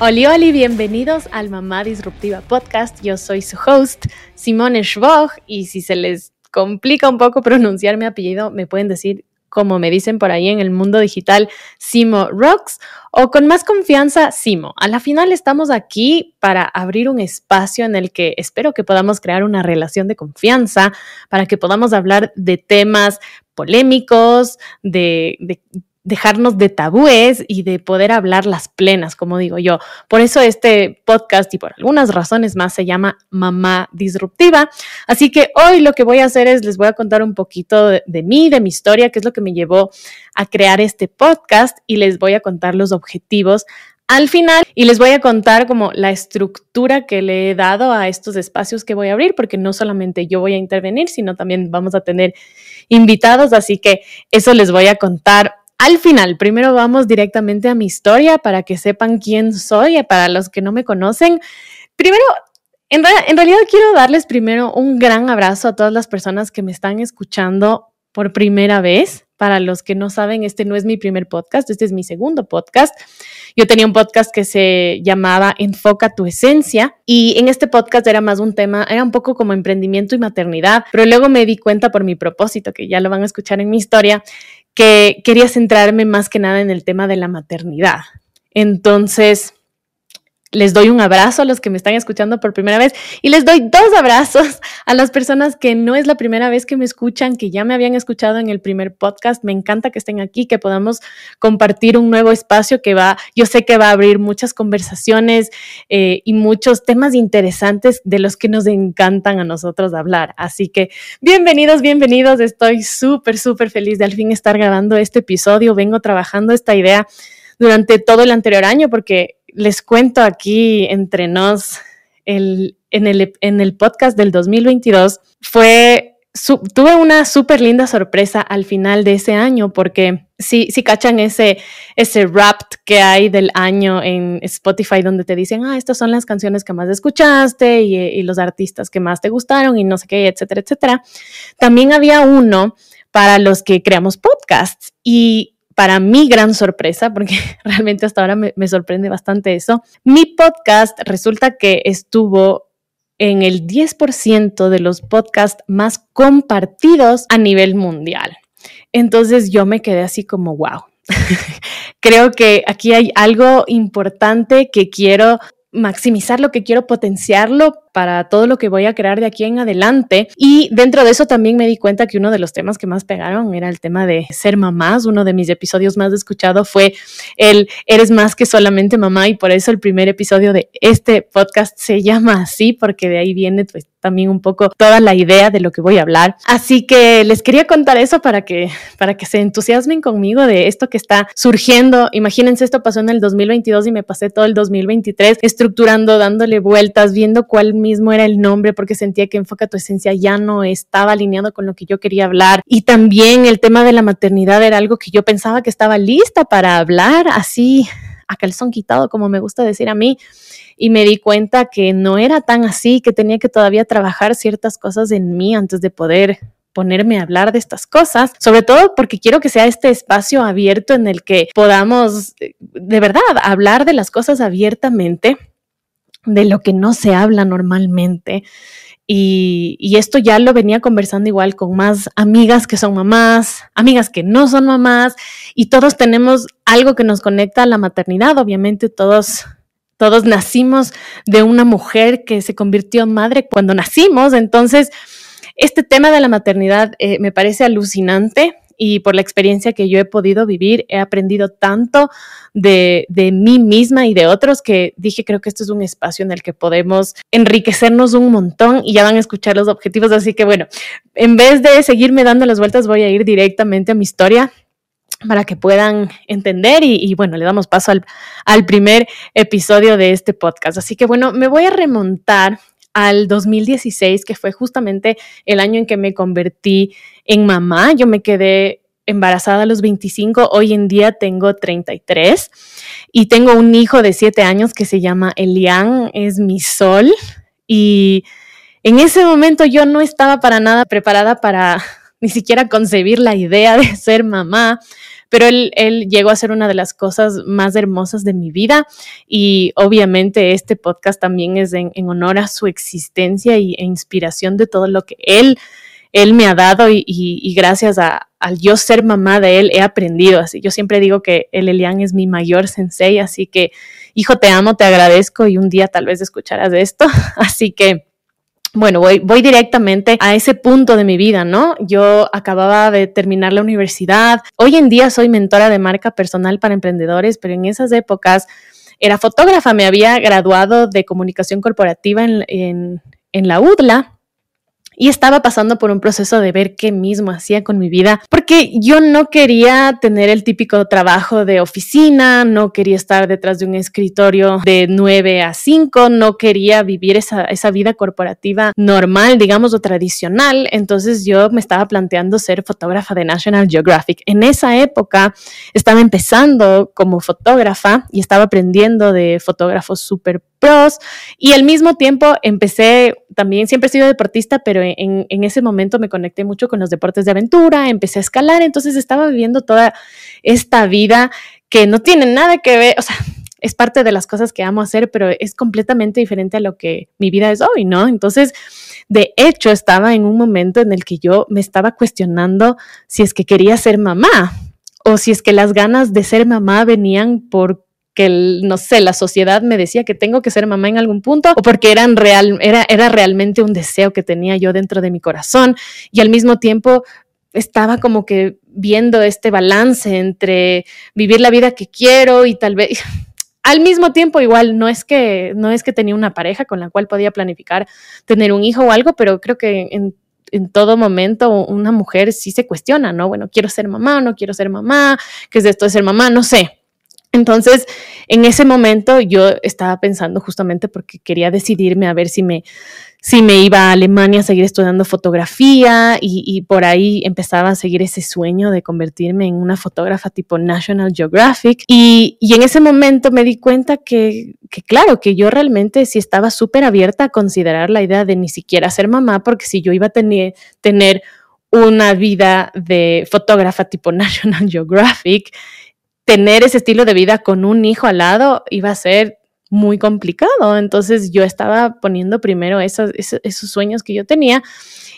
Oli, oli, bienvenidos al Mamá Disruptiva Podcast. Yo soy su host, Simone Schwog, y si se les complica un poco pronunciar mi apellido, me pueden decir, como me dicen por ahí en el mundo digital, Simo Rocks, o con más confianza, Simo. A la final estamos aquí para abrir un espacio en el que espero que podamos crear una relación de confianza, para que podamos hablar de temas polémicos, de, de dejarnos de tabúes y de poder hablar las plenas, como digo yo. Por eso este podcast y por algunas razones más se llama Mamá Disruptiva. Así que hoy lo que voy a hacer es les voy a contar un poquito de, de mí, de mi historia, qué es lo que me llevó a crear este podcast y les voy a contar los objetivos al final y les voy a contar como la estructura que le he dado a estos espacios que voy a abrir, porque no solamente yo voy a intervenir, sino también vamos a tener invitados, así que eso les voy a contar al final. Primero vamos directamente a mi historia para que sepan quién soy, para los que no me conocen. Primero, en, realidad quiero darles primero un gran abrazo a todas las personas que me están escuchando por primera vez. Para los que no saben, este no es mi primer podcast, este es mi segundo podcast. Yo tenía un podcast que se llamaba Enfoca tu esencia y en este podcast era más un tema, era un poco como emprendimiento y maternidad, pero luego me di cuenta por mi propósito, que ya lo van a escuchar en mi historia, que quería centrarme más que nada en el tema de la maternidad. Entonces, les doy un abrazo a los que me están escuchando por primera vez y les doy dos abrazos a las personas que no es la primera vez que me escuchan, que ya me habían escuchado en el primer podcast. Me encanta que estén aquí, que podamos compartir un nuevo espacio que va, yo sé que va a abrir muchas conversaciones eh, y muchos temas interesantes de los que nos encantan a nosotros hablar. Así que bienvenidos, bienvenidos. Estoy súper, súper feliz de al fin estar grabando este episodio. Vengo trabajando esta idea durante todo el anterior año porque les cuento aquí entre nos, el, en, el, en el podcast del 2022 fue tuve una súper linda sorpresa al final de ese año porque si, si cachan ese, ese rap que hay del año en Spotify donde te dicen, ah, estas son las canciones que más escuchaste y, y los artistas que más te gustaron y no sé qué, etcétera, etcétera. También había uno para los que creamos podcasts y para mi gran sorpresa, porque realmente hasta ahora me, sorprende bastante eso, mi podcast resulta que estuvo en el 10% de los podcasts más compartidos a nivel mundial. Entonces yo me quedé así como, wow. Creo que aquí hay algo importante que quiero maximizar lo que quiero potenciarlo para todo lo que voy a crear de aquí en adelante. Y dentro de eso también me di cuenta que uno de los temas que más pegaron era el tema de ser mamás. Uno de mis episodios más escuchados fue el Eres más que solamente mamá y por eso el primer episodio de este podcast se llama así porque de ahí viene pues también un poco toda la idea de lo que voy a hablar. Así que les quería contar eso para que, para que se entusiasmen conmigo de esto que está surgiendo. Imagínense, esto pasó en el 2022 y me pasé todo el 2023 estructurando, dándole vueltas, viendo cuál mismo era el nombre, porque sentía que Enfoca tu Esencia ya no estaba alineado con lo que yo quería hablar. Y también el tema de la maternidad era algo que yo pensaba que estaba lista para hablar, así a calzón quitado, como me gusta decir a mí. Y me di cuenta que no era tan así, que tenía que todavía trabajar ciertas cosas en mí antes de poder ponerme a hablar de estas cosas, sobre todo porque quiero que sea este espacio abierto en el que podamos de verdad hablar de las cosas abiertamente, de lo que no se habla normalmente. Y, y, esto ya lo venía conversando igual con más amigas que son mamás, amigas que no son mamás, y todos tenemos algo que nos conecta a la maternidad. Obviamente todos todos nacimos de una mujer que se convirtió en madre cuando nacimos. Entonces, este tema de la maternidad eh, me parece alucinante y por la experiencia que yo he podido vivir, he aprendido tanto de, de, mí misma y de otros que dije, creo que esto es un espacio en el que podemos enriquecernos un montón y ya van a escuchar los objetivos. Así que bueno, en vez de seguirme dando las vueltas, voy a ir directamente a mi historia para que puedan entender y, bueno, le damos paso al, al, primer episodio de este podcast. Así que bueno, me voy a remontar al 2016, que fue justamente el año en que me convertí en mamá. Yo me quedé embarazada a los 25, hoy en día tengo 33 y tengo un hijo de 7 años que se llama Elian, es mi sol y en ese momento yo no estaba para nada preparada para ni siquiera concebir la idea de ser mamá pero él, él, llegó a ser una de las cosas más hermosas de mi vida y obviamente este podcast también es en, honor a su existencia y, e inspiración de todo lo que él, él me ha dado y, gracias a, al yo ser mamá de él he aprendido así. Yo siempre digo que el Elian es mi mayor sensei, así que hijo, te amo, te agradezco y un día tal vez escucharás esto. Así que bueno, voy, voy directamente a ese punto de mi vida, ¿no? Yo acababa de terminar la universidad. Hoy en día soy mentora de marca personal para emprendedores, pero en esas épocas era fotógrafa. Me había graduado de comunicación corporativa en, en, en la UDLA y estaba pasando por un proceso de ver qué mismo hacía con mi vida, porque yo no quería tener el típico trabajo de oficina, no quería estar detrás de un escritorio de 9 a 5, no quería vivir esa, esa vida corporativa normal, digamos, o tradicional. Entonces yo me estaba planteando ser fotógrafa de National Geographic. En esa época estaba empezando como fotógrafa y estaba aprendiendo de fotógrafos súper pros y al mismo tiempo empecé, también siempre he sido deportista, pero en, en, ese momento me conecté mucho con los deportes de aventura, empecé a escalar, entonces estaba viviendo toda esta vida que no tiene nada que ver, o sea, es parte de las cosas que amo hacer, pero es completamente diferente a lo que mi vida es hoy, ¿no? Entonces, de hecho, estaba en un momento en el que yo me estaba cuestionando si es que quería ser mamá o si es que las ganas de ser mamá venían por que, no sé, la sociedad me decía que tengo que ser mamá en algún punto o porque real, era, era realmente un deseo que tenía yo dentro de mi corazón y al mismo tiempo estaba como que viendo este balance entre vivir la vida que quiero y tal vez al mismo tiempo igual no es que no es que tenía una pareja con la cual podía planificar tener un hijo o algo, pero creo que en, en todo momento una mujer sí se cuestiona, ¿no? Bueno, quiero ser mamá, no quiero ser mamá, ¿qué es esto de ser mamá? No sé. Entonces, en ese momento yo estaba pensando justamente porque quería decidirme a ver si me, si me iba a Alemania a seguir estudiando fotografía y, por ahí empezaba a seguir ese sueño de convertirme en una fotógrafa tipo National Geographic. Y, en ese momento me di cuenta que, que claro, que yo realmente sí estaba súper abierta a considerar la idea de ni siquiera ser mamá, porque si yo iba a tener, tener una vida de fotógrafa tipo National Geographic, tener ese estilo de vida con un hijo al lado iba a ser muy complicado. Entonces yo estaba poniendo primero esos, esos, sueños que yo tenía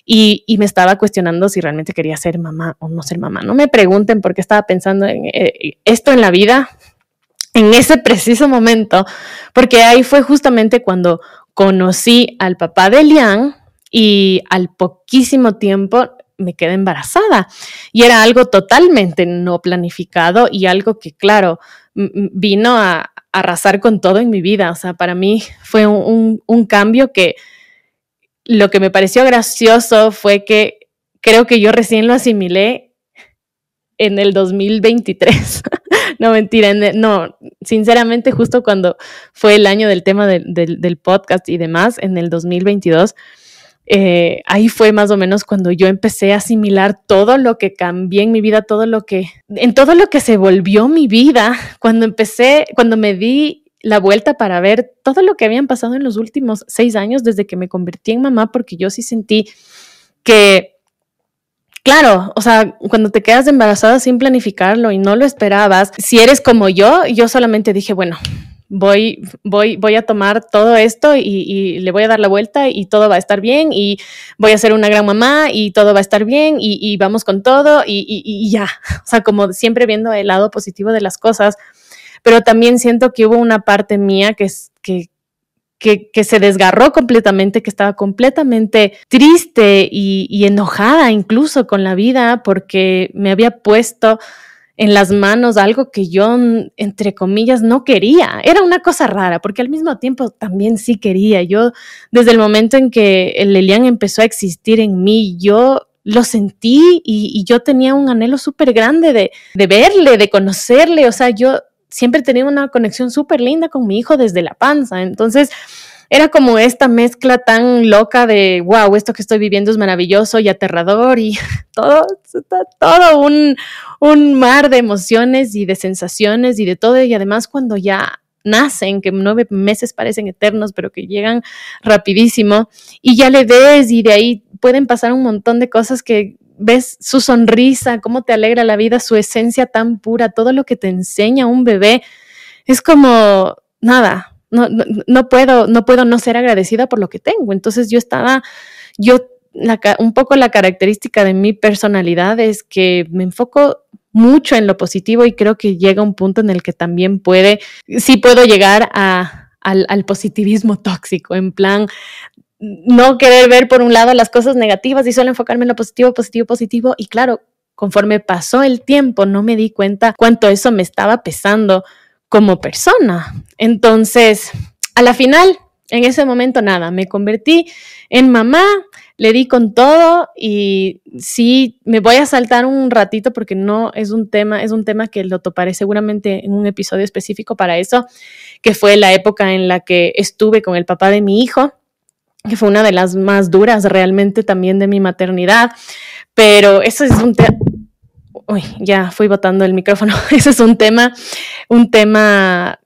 y, y, me estaba cuestionando si realmente quería ser mamá o no ser mamá. No me pregunten por qué estaba pensando en eh, esto en la vida en ese preciso momento, porque ahí fue justamente cuando conocí al papá de Lian y al poquísimo tiempo me quedé embarazada. Y era algo totalmente no planificado y algo que, claro, vino a arrasar con todo en mi vida. O sea, para mí fue un, cambio que lo que me pareció gracioso fue que creo que yo recién lo asimilé en el 2023. no, mentira, no, sinceramente justo cuando fue el año del tema del podcast y demás, en el 2022 eh, ahí fue más o menos cuando yo empecé a asimilar todo lo que cambié en mi vida, todo lo que, en todo lo que se volvió mi vida, cuando empecé, cuando me di la vuelta para ver todo lo que habían pasado en los últimos seis años desde que me convertí en mamá, porque yo sí sentí que, claro, o sea, cuando te quedas embarazada sin planificarlo y no lo esperabas, si eres como yo, yo solamente dije, bueno, voy, voy, voy a tomar todo esto y, le voy a dar la vuelta y todo va a estar bien y voy a ser una gran mamá y todo va a estar bien y, vamos con todo y, y, ya. O sea, como siempre viendo el lado positivo de las cosas, pero también siento que hubo una parte mía que, que, que, que, se desgarró completamente, que estaba completamente triste y, y, enojada incluso con la vida porque me había puesto en las manos algo que yo, entre comillas, no quería. Era una cosa rara, porque al mismo tiempo también sí quería. Yo, desde el momento en que el Elian empezó a existir en mí, yo lo sentí y, yo tenía un anhelo súper grande de, de verle, de conocerle. O sea, yo siempre tenía una conexión súper linda con mi hijo desde la panza. Entonces, era como esta mezcla tan loca de, wow, esto que estoy viviendo es maravilloso y aterrador y todo, todo un, un mar de emociones y de sensaciones y de todo. Y además cuando ya nacen, que nueve meses parecen eternos, pero que llegan rapidísimo, y ya le ves y de ahí pueden pasar un montón de cosas que ves su sonrisa, cómo te alegra la vida, su esencia tan pura, todo lo que te enseña un bebé, es como nada, no, no, puedo, no puedo no ser agradecida por lo que tengo. Entonces yo estaba, yo, un poco la característica de mi personalidad es que me enfoco mucho en lo positivo y creo que llega un punto en el que también puede, sí puedo llegar a, al, al positivismo tóxico, en plan, no querer ver por un lado las cosas negativas y solo enfocarme en lo positivo, positivo, positivo. Y claro, conforme pasó el tiempo, no me di cuenta cuánto eso me estaba pesando como persona. Entonces, a la final, en ese momento nada, me convertí en mamá, le di con todo y sí, me voy a saltar un ratito porque no es un tema, es un tema que lo toparé seguramente en un episodio específico para eso, que fue la época en la que estuve con el papá de mi hijo que fue una de las más duras realmente también de mi maternidad, pero eso es un tema, uy, ya fui botando el micrófono, ese es un tema, un tema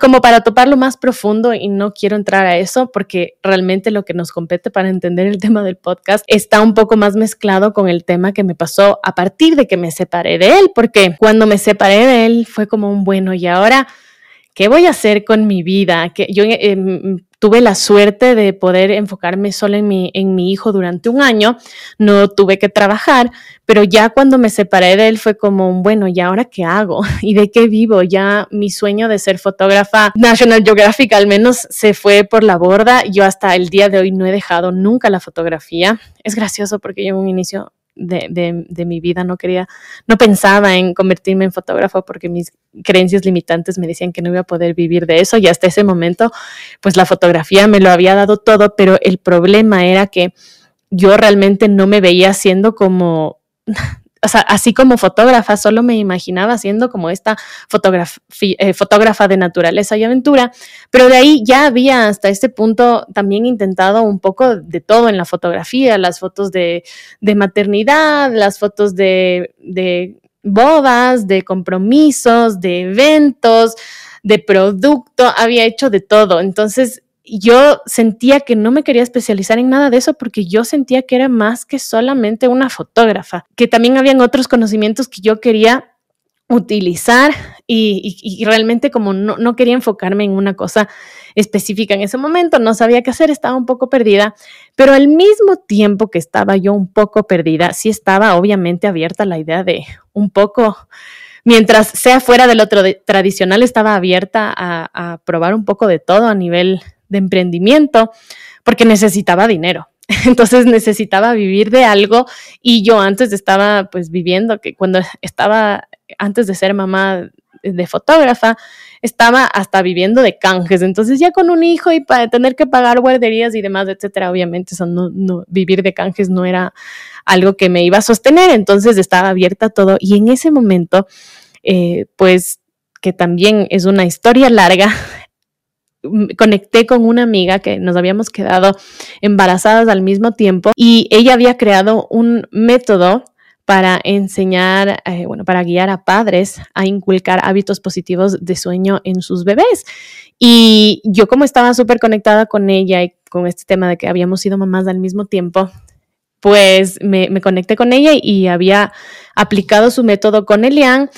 como para toparlo más profundo y no quiero entrar a eso porque realmente lo que nos compete para entender el tema del podcast está un poco más mezclado con el tema que me pasó a partir de que me separé de él, porque cuando me separé de él fue como un bueno y ahora ¿qué voy a hacer con mi vida? Que yo eh, tuve la suerte de poder enfocarme solo en mi, en mi hijo durante un año, no tuve que trabajar, pero ya cuando me separé de él fue como bueno, ¿y ahora qué hago? ¿Y de qué vivo? Ya mi sueño de ser fotógrafa National Geographic al menos se fue por la borda. Yo hasta el día de hoy no he dejado nunca la fotografía. Es gracioso porque yo en un inicio de, mi vida, no quería, no pensaba en convertirme en fotógrafo porque mis creencias limitantes me decían que no iba a poder vivir de eso y hasta ese momento, pues la fotografía me lo había dado todo, pero el problema era que yo realmente no me veía siendo como o sea, así como fotógrafa, solo me imaginaba siendo como esta eh, fotógrafa de naturaleza y aventura, pero de ahí ya había hasta este punto también intentado un poco de todo en la fotografía, las fotos de, maternidad, las fotos de, de bodas, de compromisos, de eventos, de producto, había hecho de todo. Entonces, yo sentía que no me quería especializar en nada de eso porque yo sentía que era más que solamente una fotógrafa, que también habían otros conocimientos que yo quería utilizar y, realmente como no, no, quería enfocarme en una cosa específica en ese momento, no sabía qué hacer, estaba un poco perdida, pero al mismo tiempo que estaba yo un poco perdida, sí estaba obviamente abierta la idea de un poco mientras sea fuera del otro tradicional, estaba abierta a, probar un poco de todo a nivel de emprendimiento porque necesitaba dinero. Entonces necesitaba vivir de algo y yo antes estaba pues viviendo, que cuando estaba, antes de ser mamá de fotógrafa, estaba hasta viviendo de canjes. Entonces ya con un hijo y para tener que pagar guarderías y demás, etcétera, obviamente eso no, vivir de canjes no era algo que me iba a sostener. Entonces estaba abierta todo y en ese momento, eh, pues que también es una historia larga, conecté con una amiga que nos habíamos quedado embarazadas al mismo tiempo y ella había creado un método para enseñar, eh, bueno, para guiar a padres a inculcar hábitos positivos de sueño en sus bebés. Y yo como estaba súper conectada con ella y con este tema de que habíamos sido mamás al mismo tiempo, pues me, me conecté con ella y había aplicado su método con Elian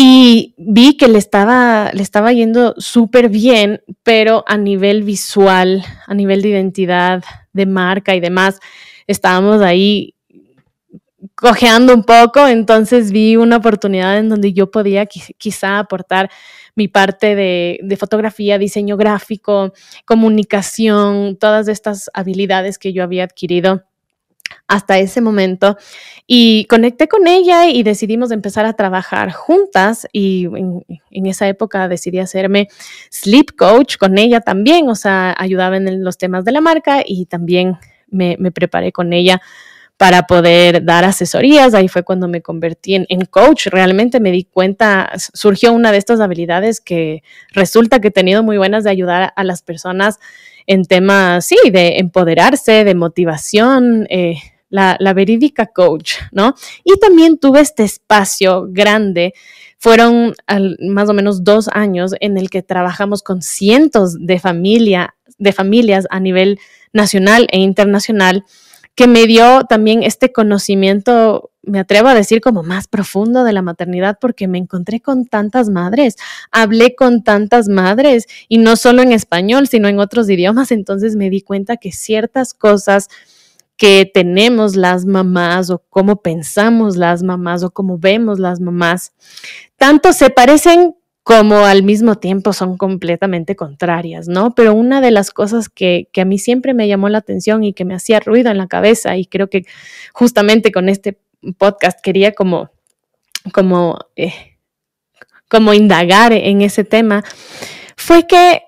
y vi que le estaba, le estaba yendo súper bien, pero a nivel visual, a nivel de identidad, de marca y demás, estábamos ahí cojeando un poco, entonces vi una oportunidad en donde yo podía quizá aportar mi parte de, de, fotografía, diseño gráfico, comunicación, todas estas habilidades que yo había adquirido hasta ese momento y conecté con ella y decidimos empezar a trabajar juntas y en, esa época decidí hacerme sleep coach con ella también, o sea, ayudaba en los temas de la marca y también me, preparé con ella para poder dar asesorías. Ahí fue cuando me convertí en, en, coach. Realmente me di cuenta, surgió una de estas habilidades que resulta que he tenido muy buenas de ayudar a las personas en temas, sí, de empoderarse, de motivación, eh, la, verídica coach, ¿no? Y también tuve este espacio grande fueron más o menos dos años en el que trabajamos con cientos de, familia, de familias a nivel nacional e internacional que me dio también este conocimiento, me atrevo a decir como más profundo de la maternidad, porque me encontré con tantas madres, hablé con tantas madres y no solo en español, sino en otros idiomas, entonces me di cuenta que ciertas cosas que tenemos las mamás o cómo pensamos las mamás o cómo vemos las mamás, tanto se parecen como al mismo tiempo son completamente contrarias, ¿no? Pero una de las cosas que, a mí siempre me llamó la atención y que me hacía ruido en la cabeza, y creo que justamente con este podcast quería como, como, eh, como indagar en ese tema, fue que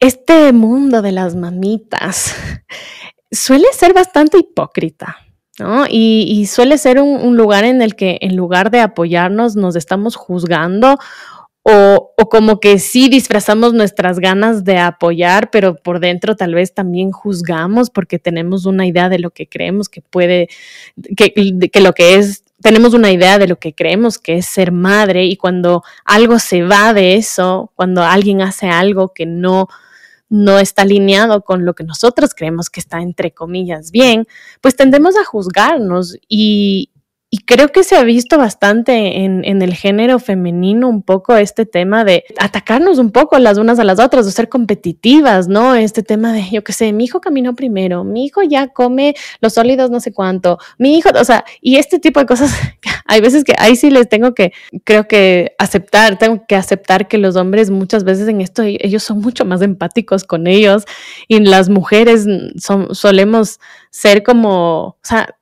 este mundo de las mamitas suele ser bastante hipócrita. ¿No? Y, suele ser un, un, lugar en el que en lugar de apoyarnos nos estamos juzgando o, como que sí disfrazamos nuestras ganas de apoyar, pero por dentro tal vez también juzgamos porque tenemos una idea de lo que creemos que puede, que, que lo que es, tenemos una idea de lo que creemos que es ser madre y cuando algo se va de eso, cuando alguien hace algo que no, no está alineado con lo que nosotros creemos que está entre comillas bien, pues tendemos a juzgarnos y, y creo que se ha visto bastante en, el género femenino un poco este tema de atacarnos un poco las unas a las otras, de ser competitivas, ¿no? Este tema de, yo qué sé, mi hijo caminó primero, mi hijo ya come los sólidos no sé cuánto, mi hijo, o sea, y este tipo de cosas, hay veces que ahí sí les tengo que, creo que aceptar, tengo que aceptar que los hombres muchas veces en esto, ellos son mucho más empáticos con ellos y las mujeres solemos ser como, o sea,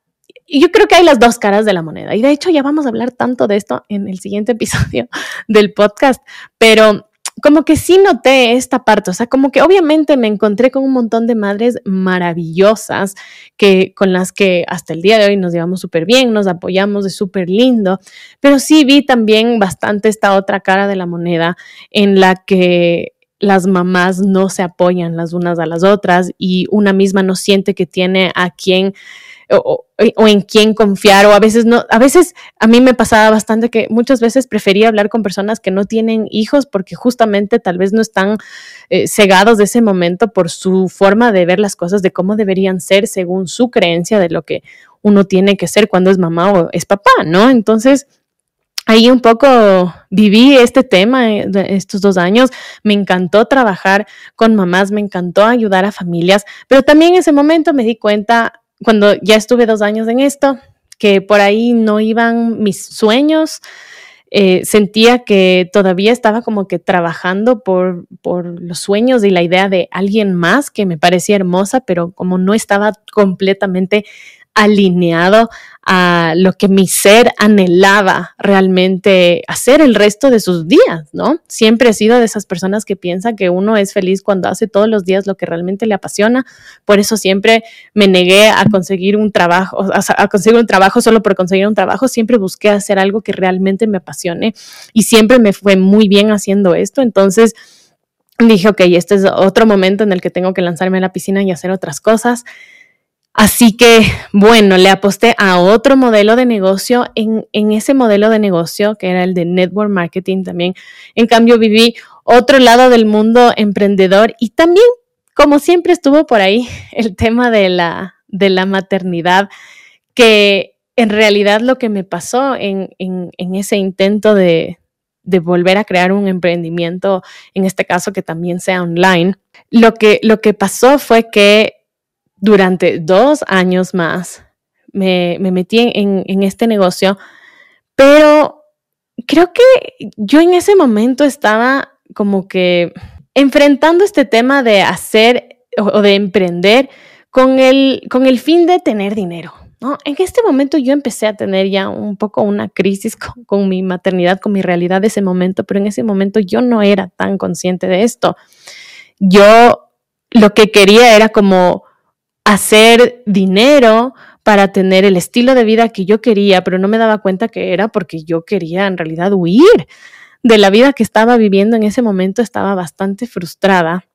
yo creo que hay las dos caras de la moneda. Y de hecho ya vamos a hablar tanto de esto en el siguiente episodio del podcast, pero como que sí noté esta parte, o sea, como que obviamente me encontré con un montón de madres maravillosas que con las que hasta el día de hoy nos llevamos súper bien, nos apoyamos, es súper lindo, pero sí vi también bastante esta otra cara de la moneda en la que las mamás no se apoyan las unas a las otras y una misma no siente que tiene a quien o, en quién confiar o a veces no, a veces a mí me pasaba bastante que muchas veces prefería hablar con personas que no tienen hijos porque justamente tal vez no están eh, cegados de ese momento por su forma de ver las cosas, de cómo deberían ser según su creencia de lo que uno tiene que ser cuando es mamá o es papá, ¿no? Entonces, ahí un poco viví este tema eh, estos dos años. Me encantó trabajar con mamás, me encantó ayudar a familias, pero también en ese momento me di cuenta cuando ya estuve dos años en esto, que por ahí no iban mis sueños, eh, sentía que todavía estaba como que trabajando por, por los sueños y la idea de alguien más que me parecía hermosa, pero como no estaba completamente alineado a lo que mi ser anhelaba realmente hacer el resto de sus días, ¿no? Siempre he sido de esas personas que piensan que uno es feliz cuando hace todos los días lo que realmente le apasiona. Por eso siempre me negué a conseguir un trabajo, a, conseguir un trabajo solo por conseguir un trabajo. Siempre busqué hacer algo que realmente me apasione y siempre me fue muy bien haciendo esto. Entonces, dije, ok, este es otro momento en el que tengo que lanzarme a la piscina y hacer otras cosas. Así que, bueno, le aposté a otro modelo de negocio. En, ese modelo de negocio, que era el de network marketing también, en cambio viví otro lado del mundo emprendedor y también, como siempre estuvo por ahí, el tema de la, maternidad, que en realidad lo que me pasó en, ese intento de, volver a crear un emprendimiento, en este caso que también sea online, lo que pasó fue que durante dos años más me, metí en, este negocio, pero creo que yo en ese momento estaba como que enfrentando este tema de hacer o de emprender con el, con el fin de tener dinero. ¿no? En este momento yo empecé a tener ya un poco una crisis con, con, mi maternidad, con mi realidad de ese momento, pero en ese momento yo no era tan consciente de esto. Yo lo que quería era como hacer dinero para tener el estilo de vida que yo quería, pero no me daba cuenta que era porque yo quería en realidad huir de la vida que estaba viviendo en ese momento, estaba bastante frustrada.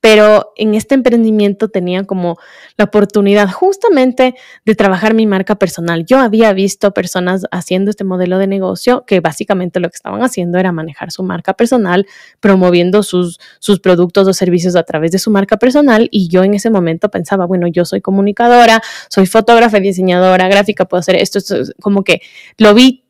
Pero en este emprendimiento tenía como la oportunidad justamente de trabajar mi marca personal. Yo había visto personas haciendo este modelo de negocio que básicamente lo que estaban haciendo era manejar su marca personal, promoviendo sus, sus productos o servicios a través de su marca personal y yo en ese momento pensaba, bueno, yo soy comunicadora, soy fotógrafa, diseñadora, gráfica, puedo hacer esto, esto como que lo vi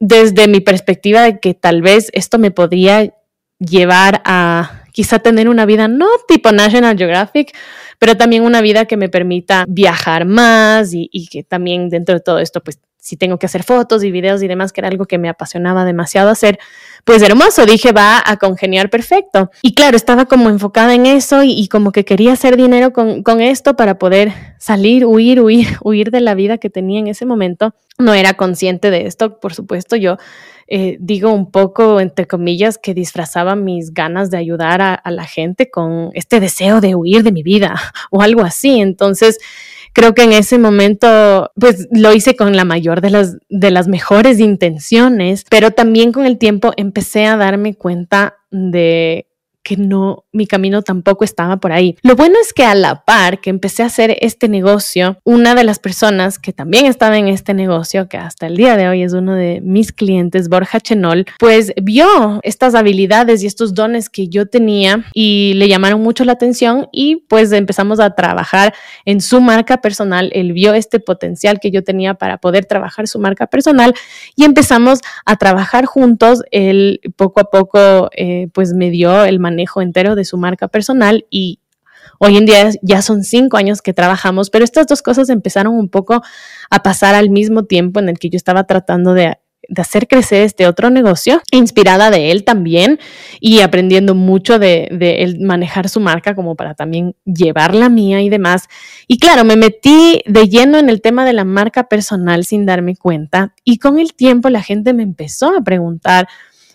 desde mi perspectiva de que tal vez esto me podría llevar a quizá tener una vida no tipo National Geographic, pero también una vida que me permita viajar más y, y que también dentro de todo esto, pues si tengo que hacer fotos y videos y demás, que era algo que me apasionaba demasiado hacer, pues hermoso, dije, va a congeniar perfecto. Y claro, estaba como enfocada en eso y, como que quería hacer dinero con, con, esto para poder salir, huir, huir, huir de la vida que tenía en ese momento. No era consciente de esto, por supuesto, yo eh, digo un poco, entre comillas, que disfrazaba mis ganas de ayudar a, a la gente con este deseo de huir de mi vida o algo así. Entonces, creo que en ese momento, pues lo hice con la mayor de las, de las mejores intenciones, pero también con el tiempo empecé a darme cuenta de que no, mi camino tampoco estaba por ahí. Lo bueno es que a la par que empecé a hacer este negocio, una de las personas que también estaba en este negocio, que hasta el día de hoy es uno de mis clientes, Borja Chenol, pues vio estas habilidades y estos dones que yo tenía y le llamaron mucho la atención y pues empezamos a trabajar en su marca personal. Él vio este potencial que yo tenía para poder trabajar su marca personal y empezamos a trabajar juntos. Él poco a poco eh, pues me dio el manejo manejo entero de su marca personal y hoy en día ya son cinco años que trabajamos, pero estas dos cosas empezaron un poco a pasar al mismo tiempo en el que yo estaba tratando de, hacer crecer este otro negocio, inspirada de él también y aprendiendo mucho de, de manejar su marca como para también llevar la mía y demás. Y claro, me metí de lleno en el tema de la marca personal sin darme cuenta y con el tiempo la gente me empezó a preguntar,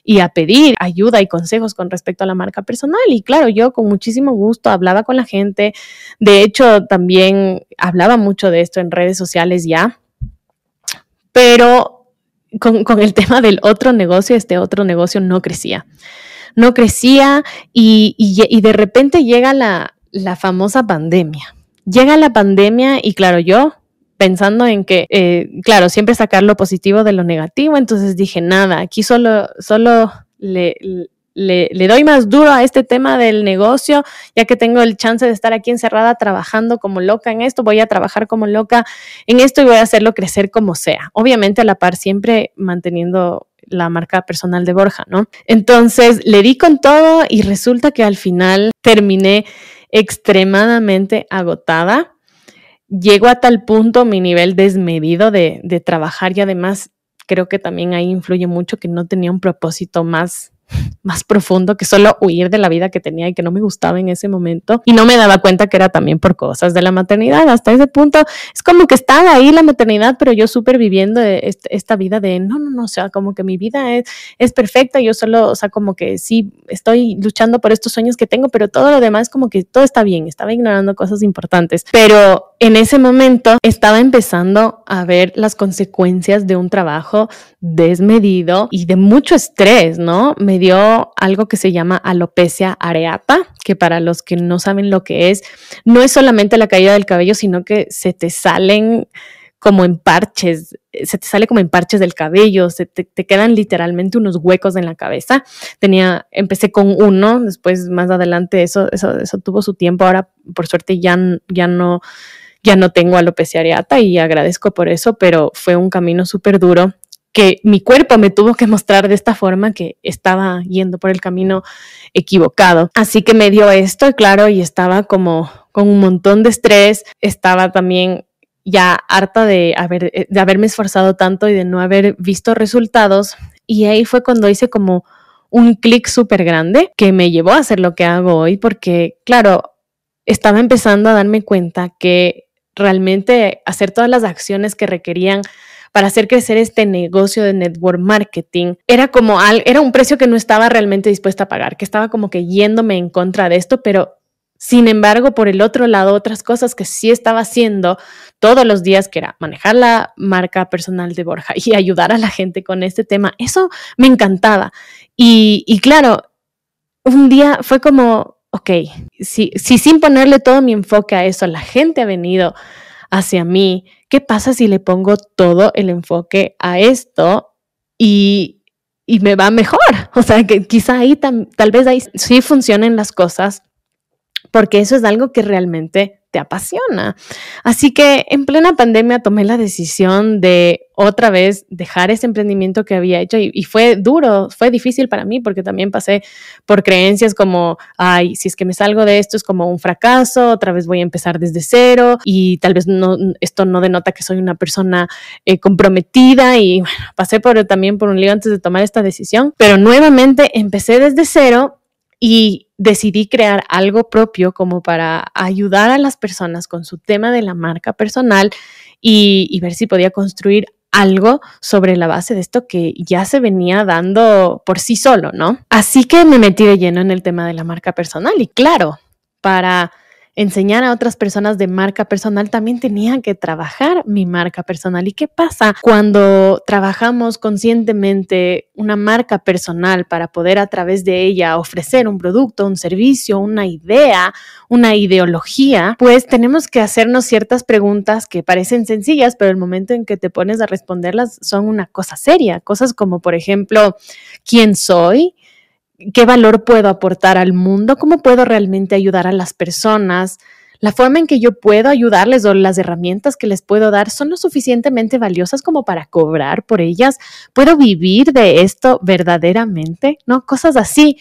y a pedir ayuda y consejos con respecto a la marca personal. Y claro, yo con muchísimo gusto hablaba con la gente. De hecho, también hablaba mucho de esto en redes sociales ya. Pero con, el tema del otro negocio, este otro negocio no crecía. No crecía y, y, de repente llega la, la famosa pandemia. Llega la pandemia y claro, yo pensando en que, eh, claro, siempre sacar lo positivo de lo negativo, entonces dije, nada, aquí solo, solo le, le, doy más duro a este tema del negocio, ya que tengo el chance de estar aquí encerrada trabajando como loca en esto, voy a trabajar como loca en esto y voy a hacerlo crecer como sea. Obviamente a la par siempre manteniendo la marca personal de Borja, ¿no? Entonces le di con todo y resulta que al final terminé extremadamente agotada llego a tal punto mi nivel desmedido de, de trabajar y además creo que también ahí influye mucho que no tenía un propósito más más profundo que solo huir de la vida que tenía y que no me gustaba en ese momento. Y no me daba cuenta que era también por cosas de la maternidad. Hasta ese punto es como que estaba ahí la maternidad, pero yo súper viviendo esta vida de no, no, no, o sea, como que mi vida es, es perfecta. Yo solo, o sea, como que sí estoy luchando por estos sueños que tengo, pero todo lo demás como que todo está bien. Estaba ignorando cosas importantes. Pero en ese momento estaba empezando a ver las consecuencias de un trabajo desmedido y de mucho estrés, ¿no? Me dio algo que se llama alopecia areata, que para los que no saben lo que es, no es solamente la caída del cabello, sino que se te salen como en parches, se te sale como en parches del cabello, se te, quedan literalmente unos huecos en la cabeza. Tenía, empecé con uno, después más adelante eso, eso, eso tuvo su tiempo, ahora por suerte ya, ya no, ya no tengo alopecia areata y agradezco por eso, pero fue un camino súper duro que mi cuerpo me tuvo que mostrar de esta forma que estaba yendo por el camino equivocado. Así que me dio esto, claro, y estaba como con un montón de estrés, estaba también ya harta de, haber, de haberme esforzado tanto y de no haber visto resultados. Y ahí fue cuando hice como un clic súper grande que me llevó a hacer lo que hago hoy, porque, claro, estaba empezando a darme cuenta que realmente hacer todas las acciones que requerían para hacer crecer este negocio de network marketing, era como al, era un precio que no estaba realmente dispuesta a pagar, que estaba como que yéndome en contra de esto, pero sin embargo, por el otro lado, otras cosas que sí estaba haciendo todos los días, que era manejar la marca personal de Borja y ayudar a la gente con este tema, eso me encantaba. Y, y claro, un día fue como, ok, si, si sin ponerle todo mi enfoque a eso, la gente ha venido hacia mí, ¿qué pasa si le pongo todo el enfoque a esto y, y me va mejor? O sea, que quizá ahí tal vez ahí sí funcionen las cosas, porque eso es algo que realmente te apasiona. Así que en plena pandemia tomé la decisión de otra vez dejar ese emprendimiento que había hecho y, fue duro, fue difícil para mí porque también pasé por creencias como, ay, si es que me salgo de esto es como un fracaso, otra vez voy a empezar desde cero y tal vez no, esto no denota que soy una persona eh, comprometida y pasé por, también por un lío antes de tomar esta decisión, pero nuevamente empecé desde cero y decidí crear algo propio como para ayudar a las personas con su tema de la marca personal y, ver si podía construir algo sobre la base de esto que ya se venía dando por sí solo, ¿no? Así que me metí de lleno en el tema de la marca personal y claro, para enseñar a otras personas de marca personal, también tenía que trabajar mi marca personal. ¿Y qué pasa cuando trabajamos conscientemente una marca personal para poder a través de ella ofrecer un producto, un servicio, una idea, una ideología? Pues tenemos que hacernos ciertas preguntas que parecen sencillas, pero el momento en que te pones a responderlas son una cosa seria. Cosas como, por ejemplo, ¿quién soy? Qué valor puedo aportar al mundo, cómo puedo realmente ayudar a las personas, la forma en que yo puedo ayudarles o las herramientas que les puedo dar son lo suficientemente valiosas como para cobrar por ellas, puedo vivir de esto verdaderamente, ¿no? Cosas así.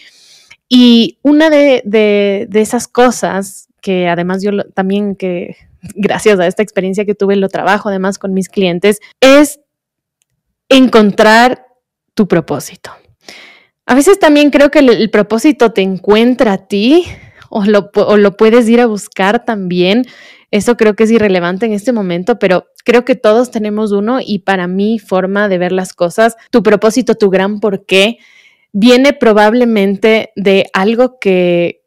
Y una de, esas cosas que además yo también que gracias a esta experiencia que tuve lo trabajo además con mis clientes es encontrar tu propósito. A veces también creo que el, propósito te encuentra a ti o lo, puedes ir a buscar también. Eso creo que es irrelevante en este momento, pero creo que todos tenemos uno y para mi forma de ver las cosas, tu propósito, tu gran porqué, viene probablemente de algo que,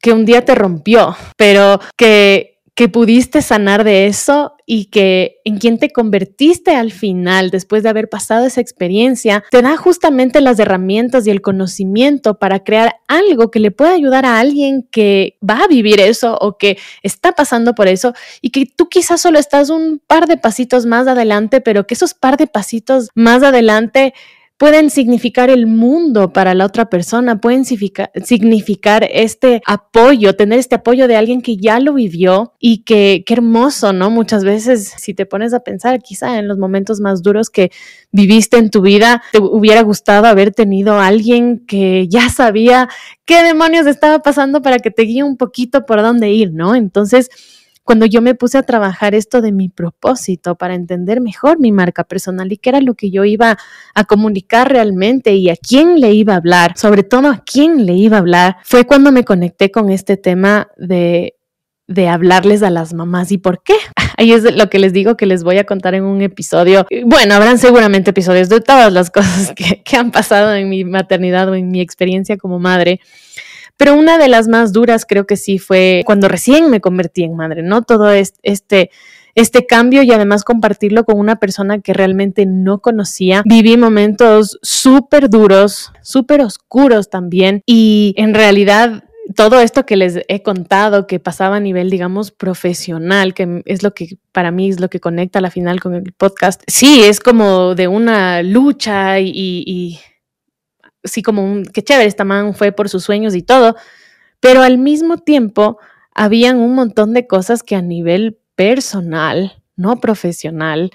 que un día te rompió, pero que que pudiste sanar de eso y que en quien te convertiste al final, después de haber pasado esa experiencia, te da justamente las herramientas y el conocimiento para crear algo que le pueda ayudar a alguien que va a vivir eso o que está pasando por eso y que tú quizás solo estás un par de pasitos más adelante, pero que esos par de pasitos más adelante pueden significar el mundo para la otra persona, pueden significar, este apoyo, tener este apoyo de alguien que ya lo vivió y que qué hermoso, ¿no? Muchas veces, si te pones a pensar, quizá en los momentos más duros que viviste en tu vida, te hubiera gustado haber tenido alguien que ya sabía qué demonios estaba pasando para que te guíe un poquito por dónde ir, ¿no? Entonces, cuando yo me puse a trabajar esto de mi propósito para entender mejor mi marca personal y qué era lo que yo iba a comunicar realmente y a quién le iba a hablar, sobre todo a quién le iba a hablar, fue cuando me conecté con este tema de de hablarles a las mamás y por qué. Ahí es lo que les digo que les voy a contar en un episodio. Bueno, habrán seguramente episodios de todas las cosas que, que han pasado en mi maternidad o en mi experiencia como madre. Pero una de las más duras creo que sí fue cuando recién me convertí en madre, ¿no? Todo este, este cambio y además compartirlo con una persona que realmente no conocía. Viví momentos súper duros, súper oscuros también y en realidad todo esto que les he contado que pasaba a nivel, digamos, profesional, que es lo que para mí es lo que conecta a la final con el podcast, sí, es como de una lucha y sí como un, qué chévere, esta man fue por sus sueños y todo, pero al mismo tiempo habían un montón de cosas que a nivel personal, no profesional,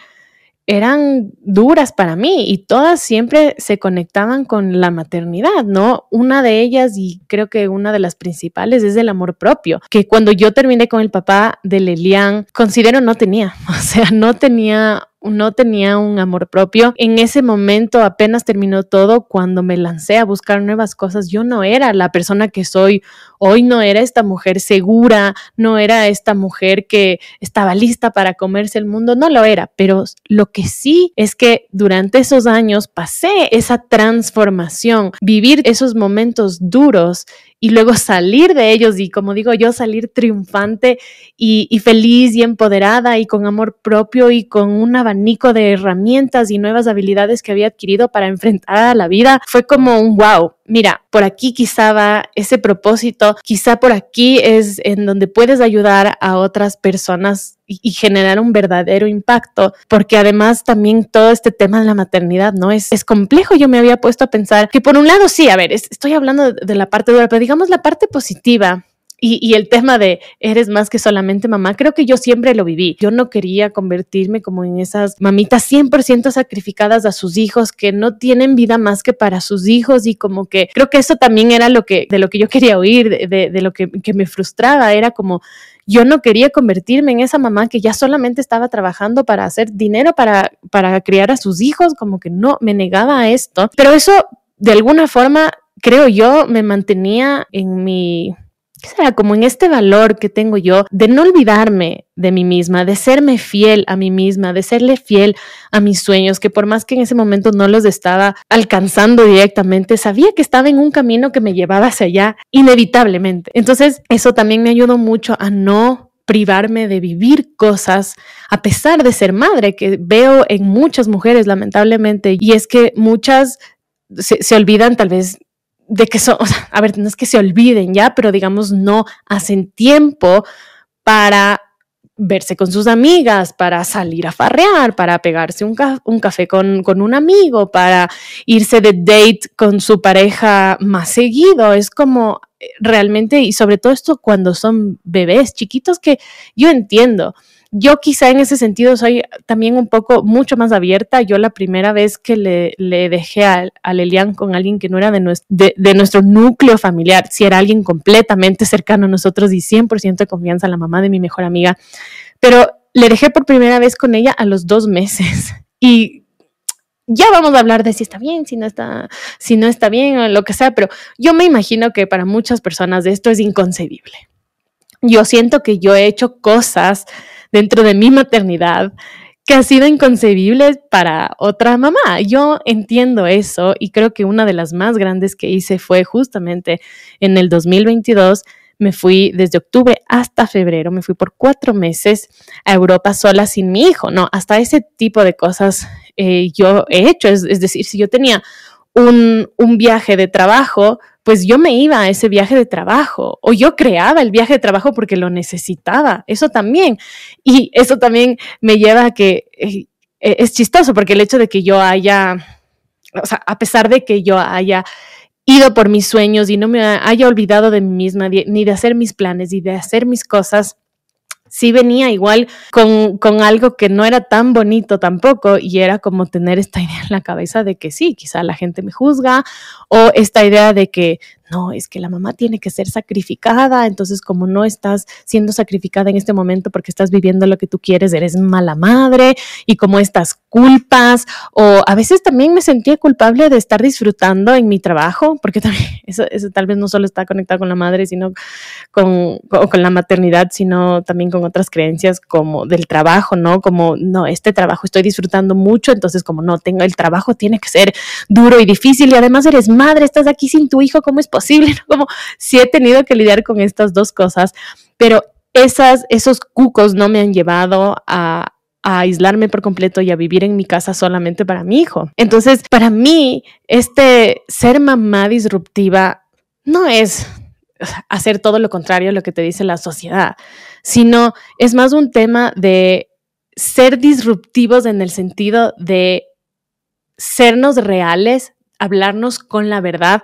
eran duras para mí y todas siempre se conectaban con la maternidad, ¿no? Una de ellas y creo que una de las principales es el amor propio, que cuando yo terminé con el papá de Lelian, considero no tenía, o sea, no tenía no tenía un amor propio. En ese momento apenas terminó todo cuando me lancé a buscar nuevas cosas. Yo no era la persona que soy hoy, no era esta mujer segura, no era esta mujer que estaba lista para comerse el mundo, no lo era, pero lo que sí es que durante esos años pasé esa transformación, vivir esos momentos duros y luego salir de ellos y como digo yo, salir triunfante y, feliz y empoderada y con amor propio y con un abanico de herramientas y nuevas habilidades que había adquirido para enfrentar a la vida, fue como un wow mira, por aquí quizá va ese propósito, quizá por aquí es en donde puedes ayudar a otras personas y, generar un verdadero impacto, porque además también todo este tema de la maternidad, ¿no? Es, es complejo. Yo me había puesto a pensar que por un lado, sí, a ver, estoy hablando de, de la parte dura, pero digamos la parte positiva y, el tema de eres más que solamente mamá, creo que yo siempre lo viví. Yo no quería convertirme como en esas mamitas 100% sacrificadas a sus hijos que no tienen vida más que para sus hijos y como que creo que eso también era lo que de lo que yo quería oír, de, lo que, que me frustraba, era como yo no quería convertirme en esa mamá que ya solamente estaba trabajando para hacer dinero para, para criar a sus hijos, como que no me negaba a esto. Pero eso, de alguna forma, creo yo, me mantenía en mi será? Como en este valor que tengo yo de no olvidarme de mí misma, de serme fiel a mí misma, de serle fiel a mis sueños, que por más que en ese momento no los estaba alcanzando directamente, sabía que estaba en un camino que me llevaba hacia allá inevitablemente. Entonces, eso también me ayudó mucho a no privarme de vivir cosas a pesar de ser madre, que veo en muchas mujeres lamentablemente, y es que muchas se olvidan tal vez de que son, a ver, no es que se olviden ya, pero digamos no hacen tiempo para verse con sus amigas, para salir a farrear, para pegarse un, café con, con, un amigo, para irse de date con su pareja más seguido. Es como eh, realmente, y sobre todo esto cuando son bebés chiquitos que yo entiendo yo quizá en ese sentido soy también un poco mucho más abierta. Yo la primera vez que le, le dejé a, a, Lelian con alguien que no era de nuestro, de, nuestro núcleo familiar, si era alguien completamente cercano a nosotros y 100% de confianza, la mamá de mi mejor amiga, pero le dejé por primera vez con ella a los dos meses y ya vamos a hablar de si está bien, si no está, si no está bien o lo que sea, pero yo me imagino que para muchas personas esto es inconcebible. Yo siento que yo he hecho cosas dentro de mi maternidad que ha sido inconcebible para otra mamá. Yo entiendo eso y creo que una de las más grandes que hice fue justamente en el 2022. Me fui desde octubre hasta febrero, me fui por cuatro meses a Europa sola sin mi hijo, ¿no? Hasta ese tipo de cosas eh, yo he hecho, es, decir, si yo tenía un viaje de trabajo, pues yo me iba a ese viaje de trabajo o yo creaba el viaje de trabajo porque lo necesitaba, eso también. Y eso también me lleva a que eh, eh, es chistoso porque el hecho de que yo haya, o sea, a pesar de que yo haya ido por mis sueños y no me haya olvidado de mí misma, ni de hacer mis planes y de hacer mis cosas, sí venía igual con, con, algo que no era tan bonito tampoco y era como tener esta idea en la cabeza de que sí, quizá la gente me juzga o esta idea de que no, es que la mamá tiene que ser sacrificada, entonces como no estás siendo sacrificada en este momento porque estás viviendo lo que tú quieres, eres mala madre y como estas culpas o a veces también me sentía culpable de estar disfrutando en mi trabajo, porque también eso, tal vez no solo está conectado con la madre, sino con, la maternidad, sino también con otras creencias como del trabajo, ¿no? Como, no, este trabajo estoy disfrutando mucho, entonces como no tengo el trabajo, tiene que ser duro y difícil y además eres madre, estás aquí sin tu hijo, ¿cómo es posible? Como si he tenido que lidiar con estas dos cosas, pero esas, esos cucos no me han llevado a, a aislarme por completo y a vivir en mi casa solamente para mi hijo. Entonces, para mí, este ser mamá disruptiva no es hacer todo lo contrario a lo que te dice la sociedad, sino es más un tema de ser disruptivos en el sentido de sernos reales, hablarnos con la verdad,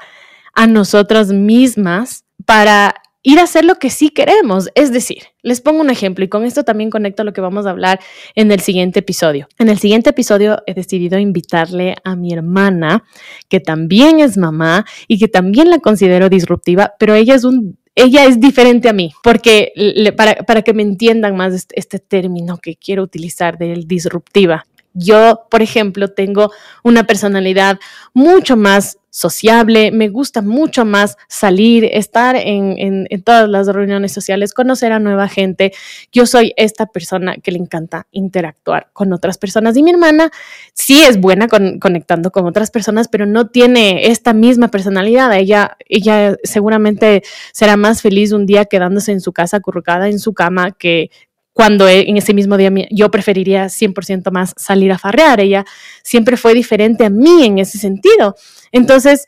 a nosotras mismas para ir a hacer lo que sí queremos. Es decir, les pongo un ejemplo y con esto también conecto lo que vamos a hablar en el siguiente episodio. En el siguiente episodio he decidido invitarle a mi hermana, que también es mamá y que también la considero disruptiva, pero ella es un... Ella es diferente a mí, porque para, para que me entiendan más este, este término que quiero utilizar del disruptiva. Yo, por ejemplo, tengo una personalidad mucho más sociable, me gusta mucho más salir, estar en, todas las reuniones sociales, conocer a nueva gente. Yo soy esta persona que le encanta interactuar con otras personas y mi hermana sí es buena conectando con otras personas, pero no tiene esta misma personalidad. Ella, ella seguramente será más feliz un día quedándose en su casa acurrucada en su cama que cuando e, en ese mismo día yo preferiría 100% más salir a farrear. Ella siempre fue diferente a mí en ese sentido. Entonces,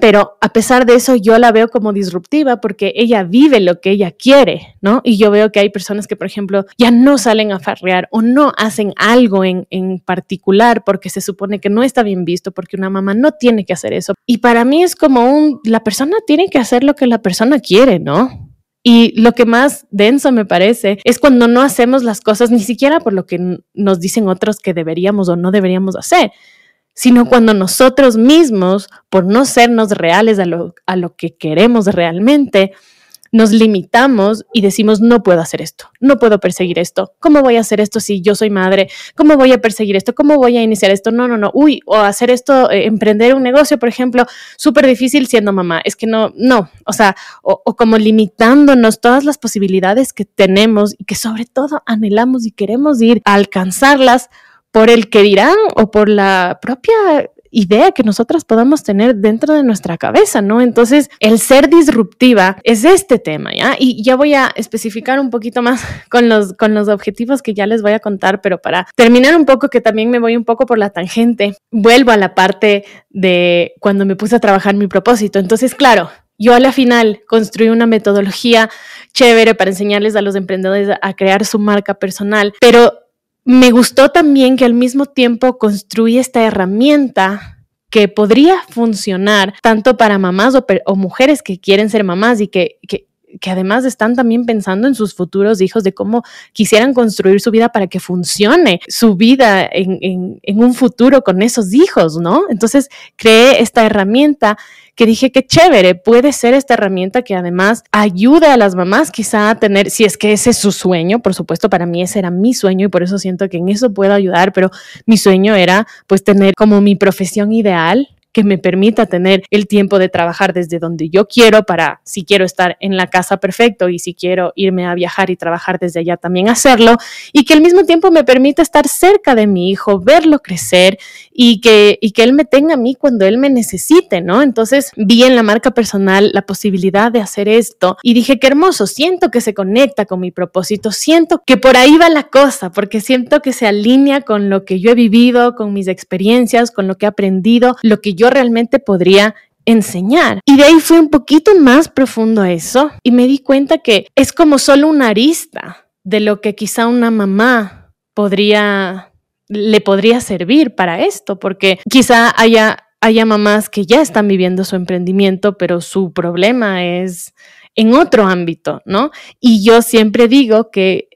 pero a pesar de eso yo la veo como disruptiva porque ella vive lo que ella quiere, ¿no? Y yo veo que hay personas que, por ejemplo, ya no salen a farrear o no hacen algo en, en particular porque se supone que no está bien visto, porque una mamá no tiene que hacer eso. Y para mí es como un, la persona tiene que hacer lo que la persona quiere, ¿no? Y lo que más denso me parece es cuando no hacemos las cosas ni siquiera por lo que nos dicen otros que deberíamos o no deberíamos hacer, sino cuando nosotros mismos, por no sernos reales a lo, a lo que queremos realmente, nos limitamos y decimos, no puedo hacer esto, no puedo perseguir esto, ¿cómo voy a hacer esto si yo soy madre? ¿Cómo voy a perseguir esto? ¿Cómo voy a iniciar esto? No, no, no, uy, o hacer esto, eh, emprender un negocio, por ejemplo, súper difícil siendo mamá, es que no, no, o sea, o, o como limitándonos todas las posibilidades que tenemos y que sobre todo anhelamos y queremos ir a alcanzarlas por el que dirán o por la propia idea que nosotras podamos tener dentro de nuestra cabeza, ¿no? Entonces, el ser disruptiva es este tema, ¿ya? Y ya voy a especificar un poquito más con los, con los objetivos que ya les voy a contar, pero para terminar un poco, que también me voy un poco por la tangente, vuelvo a la parte de cuando me puse a trabajar mi propósito. Entonces, claro, yo a la final construí una metodología chévere para enseñarles a los emprendedores a crear su marca personal, pero me gustó también que al mismo tiempo construí esta herramienta que podría funcionar tanto para mamás o, mujeres que quieren ser mamás y que, que, además están también pensando en sus futuros hijos, de cómo quisieran construir su vida para que funcione su vida en, en un futuro con esos hijos, ¿no? Entonces creé esta herramienta que dije que chévere, puede ser esta herramienta que además ayude a las mamás quizá a tener, si es que ese es su sueño, por supuesto para mí ese era mi sueño y por eso siento que en eso puedo ayudar, pero mi sueño era pues tener como mi profesión ideal que me permita tener el tiempo de trabajar desde donde yo quiero para si quiero estar en la casa perfecto y si quiero irme a viajar y trabajar desde allá también hacerlo y que al mismo tiempo me permita estar cerca de mi hijo, verlo crecer y que, y que él me tenga a mí cuando él me necesite, ¿no? Entonces vi en la marca personal la posibilidad de hacer esto y dije, qué hermoso, siento que se conecta con mi propósito, siento que por ahí va la cosa, porque siento que se alinea con lo que yo he vivido, con mis experiencias, con lo que he aprendido, lo que yo yo realmente podría enseñar. Y de ahí fui un poquito más profundo eso y me di cuenta que es como solo una arista de lo que quizá una mamá podría le podría servir para esto, porque quizá haya haya mamás que ya están viviendo su emprendimiento, pero su problema es en otro ámbito, ¿no? Y yo siempre digo que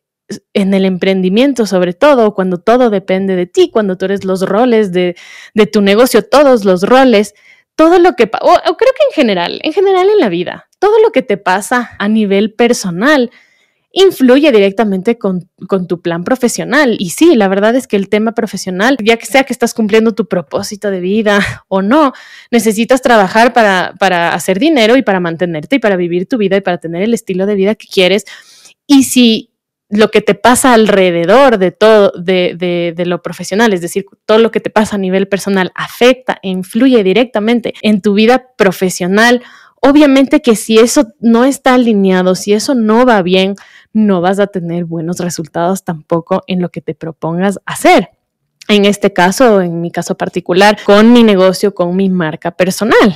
en el emprendimiento, sobre todo, cuando todo depende de ti, cuando tú eres los roles de, tu negocio, todos los roles, todo lo que, o, o, creo que en general, en general en la vida, todo lo que te pasa a nivel personal influye directamente con, tu plan profesional. Y sí, la verdad es que el tema profesional, ya que sea que estás cumpliendo tu propósito de vida o no, necesitas trabajar para, para hacer dinero y para mantenerte y para vivir tu vida y para tener el estilo de vida que quieres. Y si lo que te pasa alrededor de todo, de, de, lo profesional, es decir, todo lo que te pasa a nivel personal afecta e influye directamente en tu vida profesional. Obviamente que si eso no está alineado, si eso no va bien, no vas a tener buenos resultados tampoco en lo que te propongas hacer. En este caso, en mi caso particular, con mi negocio, con mi marca personal.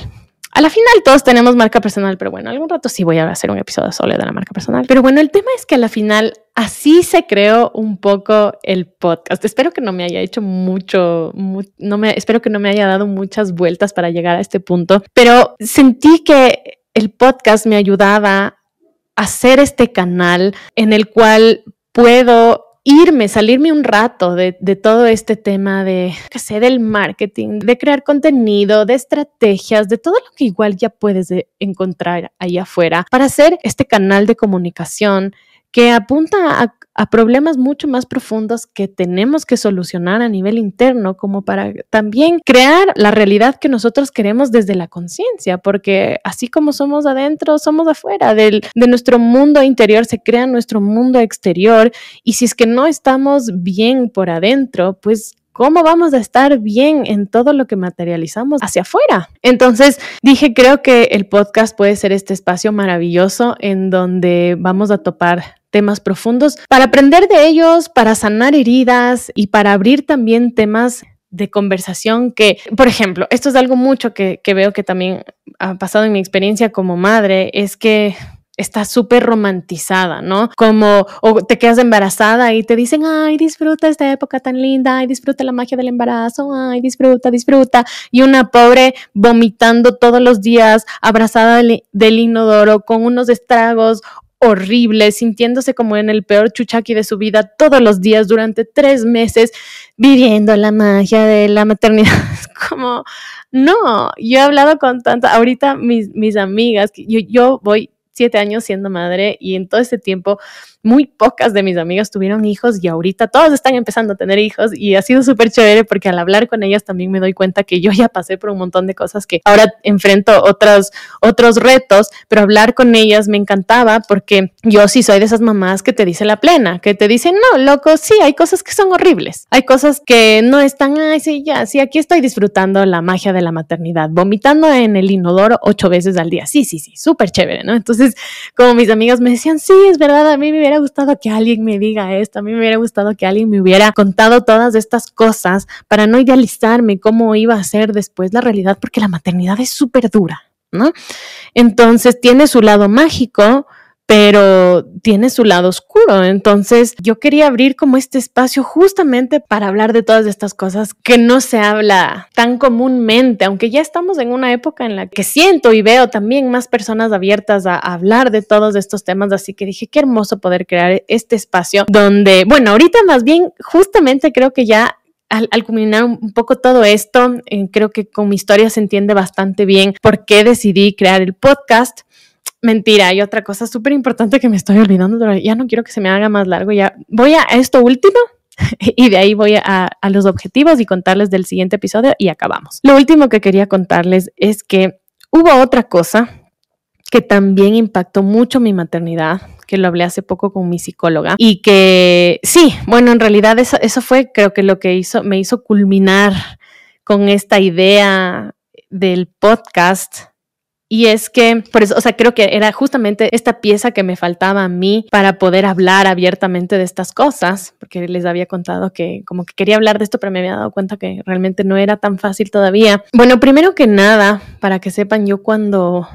A la final todos tenemos marca personal, pero bueno, algún rato sí voy a hacer un episodio solo de la marca personal. Pero bueno, el tema es que a la final así se creó un poco el podcast. Espero que no me haya hecho mucho, no me, espero que no me haya dado muchas vueltas para llegar a este punto, pero sentí que el podcast me ayudaba a hacer este canal en el cual puedo irme, salirme un rato de, todo este tema de, qué sé, del marketing, de crear contenido, de estrategias, de todo lo que igual ya puedes encontrar ahí afuera para hacer este canal de comunicación que apunta a, problemas mucho más profundos que tenemos que solucionar a nivel interno, como para también crear la realidad que nosotros queremos desde la conciencia, porque así como somos adentro, somos afuera, del, de nuestro mundo interior se crea nuestro mundo exterior, y si es que no estamos bien por adentro, pues ¿Cómo vamos a estar bien en todo lo que materializamos hacia afuera? Entonces dije, creo que el podcast puede ser este espacio maravilloso en donde vamos a topar temas profundos para aprender de ellos, para sanar heridas y para abrir también temas de conversación que, por ejemplo, esto es algo mucho que, que veo que también ha pasado en mi experiencia como madre, es que está súper romantizada, ¿no? Como o te quedas embarazada y te dicen, ay, disfruta esta época tan linda, ay, disfruta la magia del embarazo, ay, disfruta, disfruta. Y una pobre vomitando todos los días, abrazada del, inodoro, con unos estragos horribles, sintiéndose como en el peor chuchaqui de su vida todos los días durante tres meses, viviendo la magia de la maternidad. Como, no, yo he hablado con tanta, ahorita mis, mis amigas, yo, yo voy siete años siendo madre y en todo ese tiempo muy pocas de mis amigas tuvieron hijos y ahorita todos están empezando a tener hijos y ha sido súper chévere porque al hablar con ellas también me doy cuenta que yo ya pasé por un montón de cosas que ahora enfrento otros, otros retos, pero hablar con ellas me encantaba porque yo sí soy de esas mamás que te dice la plena, que te dicen, no, loco, sí, hay cosas que son horribles, hay cosas que no están, ay, sí, ya, sí, aquí estoy disfrutando la magia de la maternidad, vomitando en el inodoro ocho veces al día, sí, sí, sí, súper chévere, ¿no? Entonces, como mis amigas me decían, sí, es verdad, a mí me hubiera gustado que alguien me diga esto, a mí me hubiera gustado que alguien me hubiera contado todas estas cosas para no idealizarme cómo iba a ser después la realidad, porque la maternidad es súper dura, ¿no? Entonces tiene su lado mágico, pero tiene su lado oscuro. Entonces yo quería abrir como este espacio justamente para hablar de todas estas cosas que no se habla tan comúnmente, aunque ya estamos en una época en la que siento y veo también más personas abiertas a, hablar de todos estos temas, así que dije, qué hermoso poder crear este espacio donde, bueno, ahorita más bien justamente creo que ya al, culminar un poco todo esto, eh, creo que con mi historia se entiende bastante bien por qué decidí crear el podcast mentira, hay otra cosa súper importante que me estoy olvidando, ya no quiero que se me haga más largo, ya voy a esto último y de ahí voy a, a, los objetivos y contarles del siguiente episodio y acabamos. Lo último que quería contarles es que hubo otra cosa que también impactó mucho mi maternidad, que lo hablé hace poco con mi psicóloga y que sí, bueno, en realidad eso, eso fue creo que lo que hizo, me hizo culminar con esta idea del podcast y es que, por eso, o sea, creo que era justamente esta pieza que me faltaba a mí para poder hablar abiertamente de estas cosas, porque les había contado que como que quería hablar de esto, pero me había dado cuenta que realmente no era tan fácil todavía. Bueno, primero que nada, para que sepan, yo cuando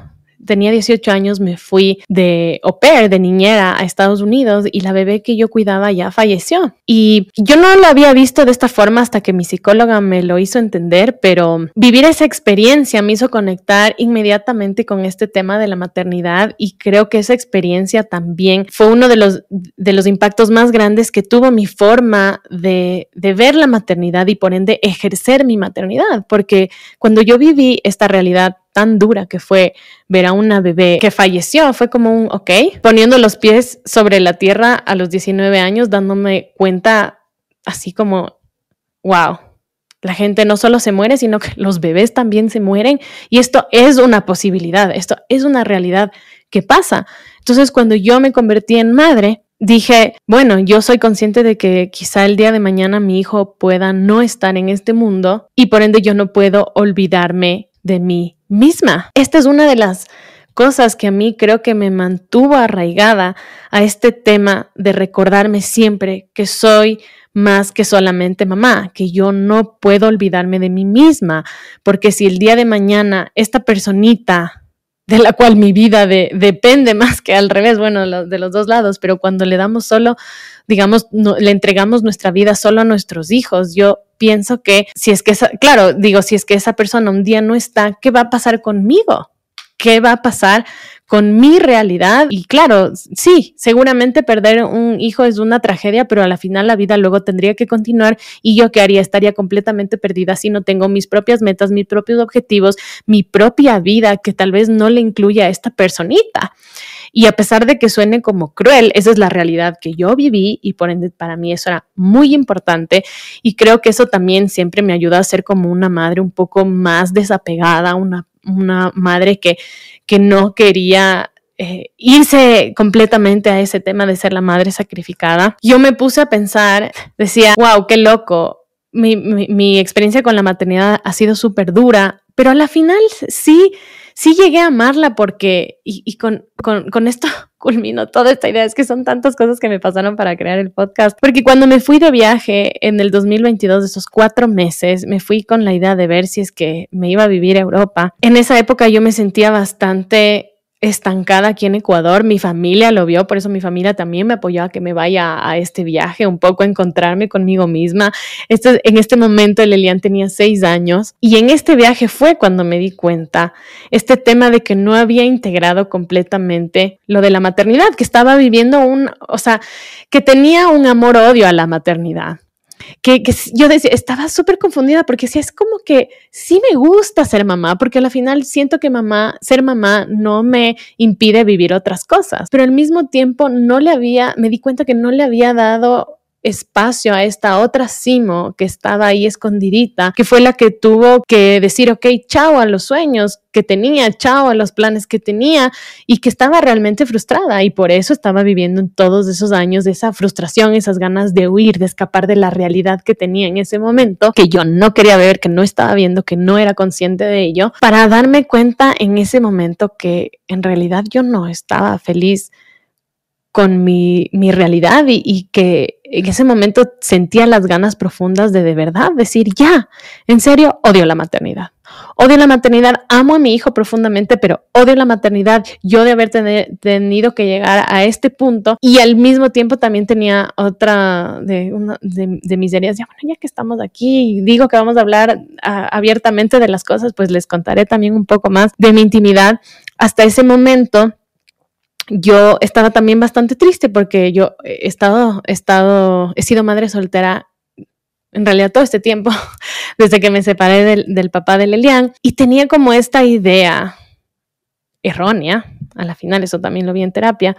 tenía 18 años me fui de au pair, de niñera a Estados Unidos y la bebé que yo cuidaba ya falleció. Y yo no lo había visto de esta forma hasta que mi psicóloga me lo hizo entender, pero vivir esa experiencia me hizo conectar inmediatamente con este tema de la maternidad y creo que esa experiencia también fue uno de los, de los impactos más grandes que tuvo mi forma de, de ver la maternidad y por ende ejercer mi maternidad, porque cuando yo viví esta realidad tan dura que fue ver a una bebé que falleció. Fue como un, ok, poniendo los pies sobre la tierra a los 19 años, dándome cuenta así como, wow, la gente no solo se muere, sino que los bebés también se mueren. Y esto es una posibilidad, esto es una realidad que pasa. Entonces, cuando yo me convertí en madre, dije, bueno, yo soy consciente de que quizá el día de mañana mi hijo pueda no estar en este mundo y por ende yo no puedo olvidarme de mí misma. Esta es una de las cosas que a mí creo que me mantuvo arraigada a este tema de recordarme siempre que soy más que solamente mamá, que yo no puedo olvidarme de mí misma, porque si el día de mañana esta personita de la cual mi vida depende más que al revés, bueno, de los dos lados, pero cuando le damos solo, digamos, le entregamos nuestra vida solo a nuestros hijos, yo pienso que si es que, esa, claro, digo, si es que esa persona un día no está, ¿qué va a pasar conmigo? ¿Qué va a pasar con mi realidad? Y claro, sí, seguramente perder un hijo es una tragedia, pero a la final la vida luego tendría que continuar y yo qué haría? Estaría completamente perdida si no tengo mis propias metas, mis propios objetivos, mi propia vida que tal vez no le incluya a esta personita. Y a pesar de que suene como cruel, esa es la realidad que yo viví y por ende para mí eso era muy importante y creo que eso también siempre me ayuda a ser como una madre un poco más desapegada, una, una madre que, que no quería eh, irse completamente a ese tema de ser la madre sacrificada. Yo me puse a pensar, decía, wow, qué loco. Mi, mi, mi experiencia con la maternidad ha sido súper dura, pero a la final sí sí llegué a amarla porque, y, con, con, con, esto culmino toda esta idea, es que son tantas cosas que me pasaron para crear el podcast, porque cuando me fui de viaje en el 2022, esos cuatro meses, me fui con la idea de ver si es que me iba a vivir a Europa. En esa época yo me sentía bastante estancada aquí en Ecuador. Mi familia lo vio, por eso mi familia también me apoyó a que me vaya a este viaje, un poco a encontrarme conmigo misma. Este, en este momento el Elian tenía seis años y en este viaje fue cuando me di cuenta este tema de que no había integrado completamente lo de la maternidad, que estaba viviendo un, o sea, que tenía un amor-odio a la maternidad que, yo decía, estaba súper confundida porque sí, es como que sí me gusta ser mamá, porque al final siento que mamá, ser mamá no me impide vivir otras cosas, pero al mismo tiempo no le había, me di cuenta que no le había dado espacio a esta otra Simo que estaba ahí escondidita, que fue la que tuvo que decir, ok, chao a los sueños que tenía, chao a los planes que tenía y que estaba realmente frustrada. Y por eso estaba viviendo en todos esos años esa frustración, esas ganas de huir, de escapar de la realidad que tenía en ese momento, que yo no quería ver, que no estaba viendo, que no era consciente de ello, para darme cuenta en ese momento que en realidad yo no estaba feliz con mi, mi realidad y, y, que en ese momento sentía las ganas profundas de de verdad decir, ya, en serio, odio la maternidad. Odio la maternidad, amo a mi hijo profundamente, pero odio la maternidad, yo de haber tenido que llegar a este punto y al mismo tiempo también tenía otra de, una, de, de mis heridas, ya bueno, ya que estamos aquí y digo que vamos a hablar abiertamente de las cosas, pues les contaré también un poco más de mi intimidad. Hasta ese momento yo estaba también bastante triste porque yo he estado, he estado, he sido madre soltera en realidad todo este tiempo, desde que me separé del, del papá de Lelian, y tenía como esta idea errónea, a la final eso también lo vi en terapia,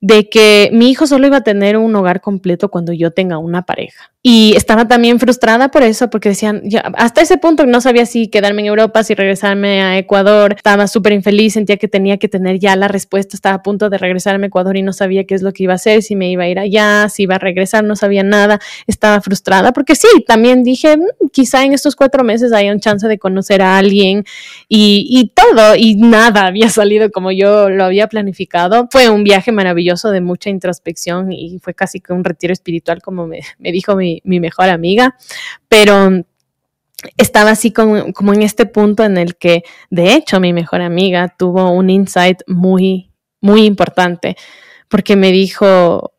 de que mi hijo solo iba a tener un hogar completo cuando yo tenga una pareja. Y estaba también frustrada por eso, porque decían, hasta ese punto no sabía si quedarme en Europa, si regresarme a Ecuador, estaba súper infeliz, sentía que tenía que tener ya la respuesta, estaba a punto de regresarme a Ecuador y no sabía qué es lo que iba a hacer, si me iba a ir allá, si iba a regresar, no sabía nada, estaba frustrada, porque sí, también dije, mm, quizá en estos cuatro meses haya un chance de conocer a alguien y, y todo, y nada había salido como yo lo había planificado. Fue un viaje maravilloso de mucha introspección y fue casi que un retiro espiritual, como me, me dijo mi mi, mejor amiga, pero estaba así como, como en este punto en el que, de hecho, mi mejor amiga tuvo un insight muy, muy importante, porque me dijo,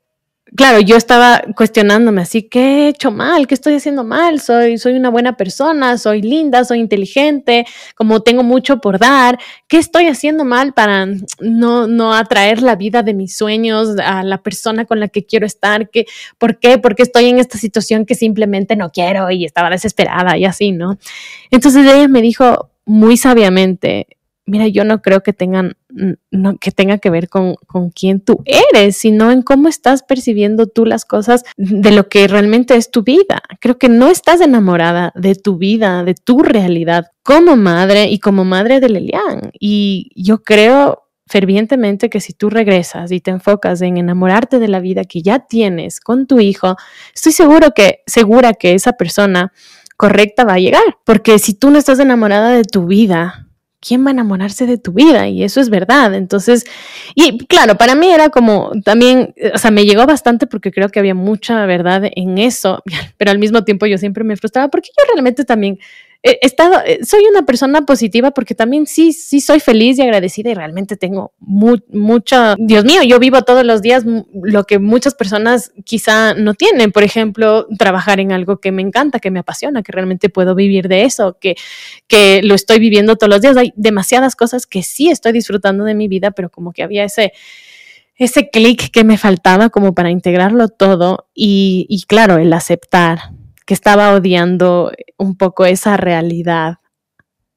claro, yo estaba cuestionándome así, ¿qué he hecho mal? ¿Qué estoy haciendo mal? Soy, soy una buena persona, soy linda, soy inteligente, como tengo mucho por dar. ¿Qué estoy haciendo mal para no, no atraer la vida de mis sueños a la persona con la que quiero estar? ¿Qué, ¿Por qué? Porque estoy en esta situación que simplemente no quiero y estaba desesperada y así, ¿no? Entonces ella me dijo muy sabiamente, mira, yo no creo que tengan, no, que tenga que ver con, con quién tú eres, sino en cómo estás percibiendo tú las cosas de lo que realmente es tu vida. Creo que no estás enamorada de tu vida, de tu realidad como madre y como madre de Lelian. Y yo creo fervientemente que si tú regresas y te enfocas en enamorarte de la vida que ya tienes con tu hijo, estoy seguro que, segura que esa persona correcta va a llegar. Porque si tú no estás enamorada de tu vida, ¿quién va a enamorarse de tu vida? Y eso es verdad. Entonces, y claro, para mí era como también, o sea, me llegó bastante porque creo que había mucha verdad en eso, pero al mismo tiempo yo siempre me frustraba porque yo realmente también he estado, eh, soy una persona positiva porque también sí, sí soy feliz y agradecida y realmente tengo mucha, Dios mío, yo vivo todos los días lo que muchas personas quizá no tienen, por ejemplo, trabajar en algo que me encanta, que me apasiona, que realmente puedo vivir de eso, que, que lo estoy viviendo todos los días. Hay demasiadas cosas que sí estoy disfrutando de mi vida, pero como que había ese ese clic que me faltaba como para integrarlo todo y claro, el aceptar que estaba odiando un poco esa realidad.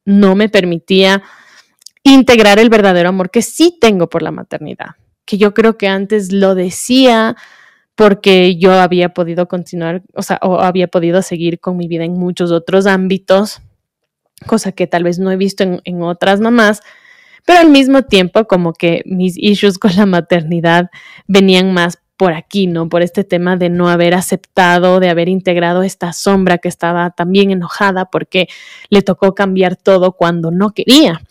No me permitía integrar el verdadero amor que sí tengo por la maternidad, que yo creo que antes lo decía porque yo había podido continuar, o sea, o había podido seguir con mi vida en muchos otros ámbitos, cosa que tal vez no he visto en, en otras mamás, pero al mismo tiempo como que mis issues con la maternidad venían más por aquí, ¿no? Por este tema de no haber aceptado, de haber integrado esta sombra que estaba también enojada porque le tocó cambiar todo cuando no quería.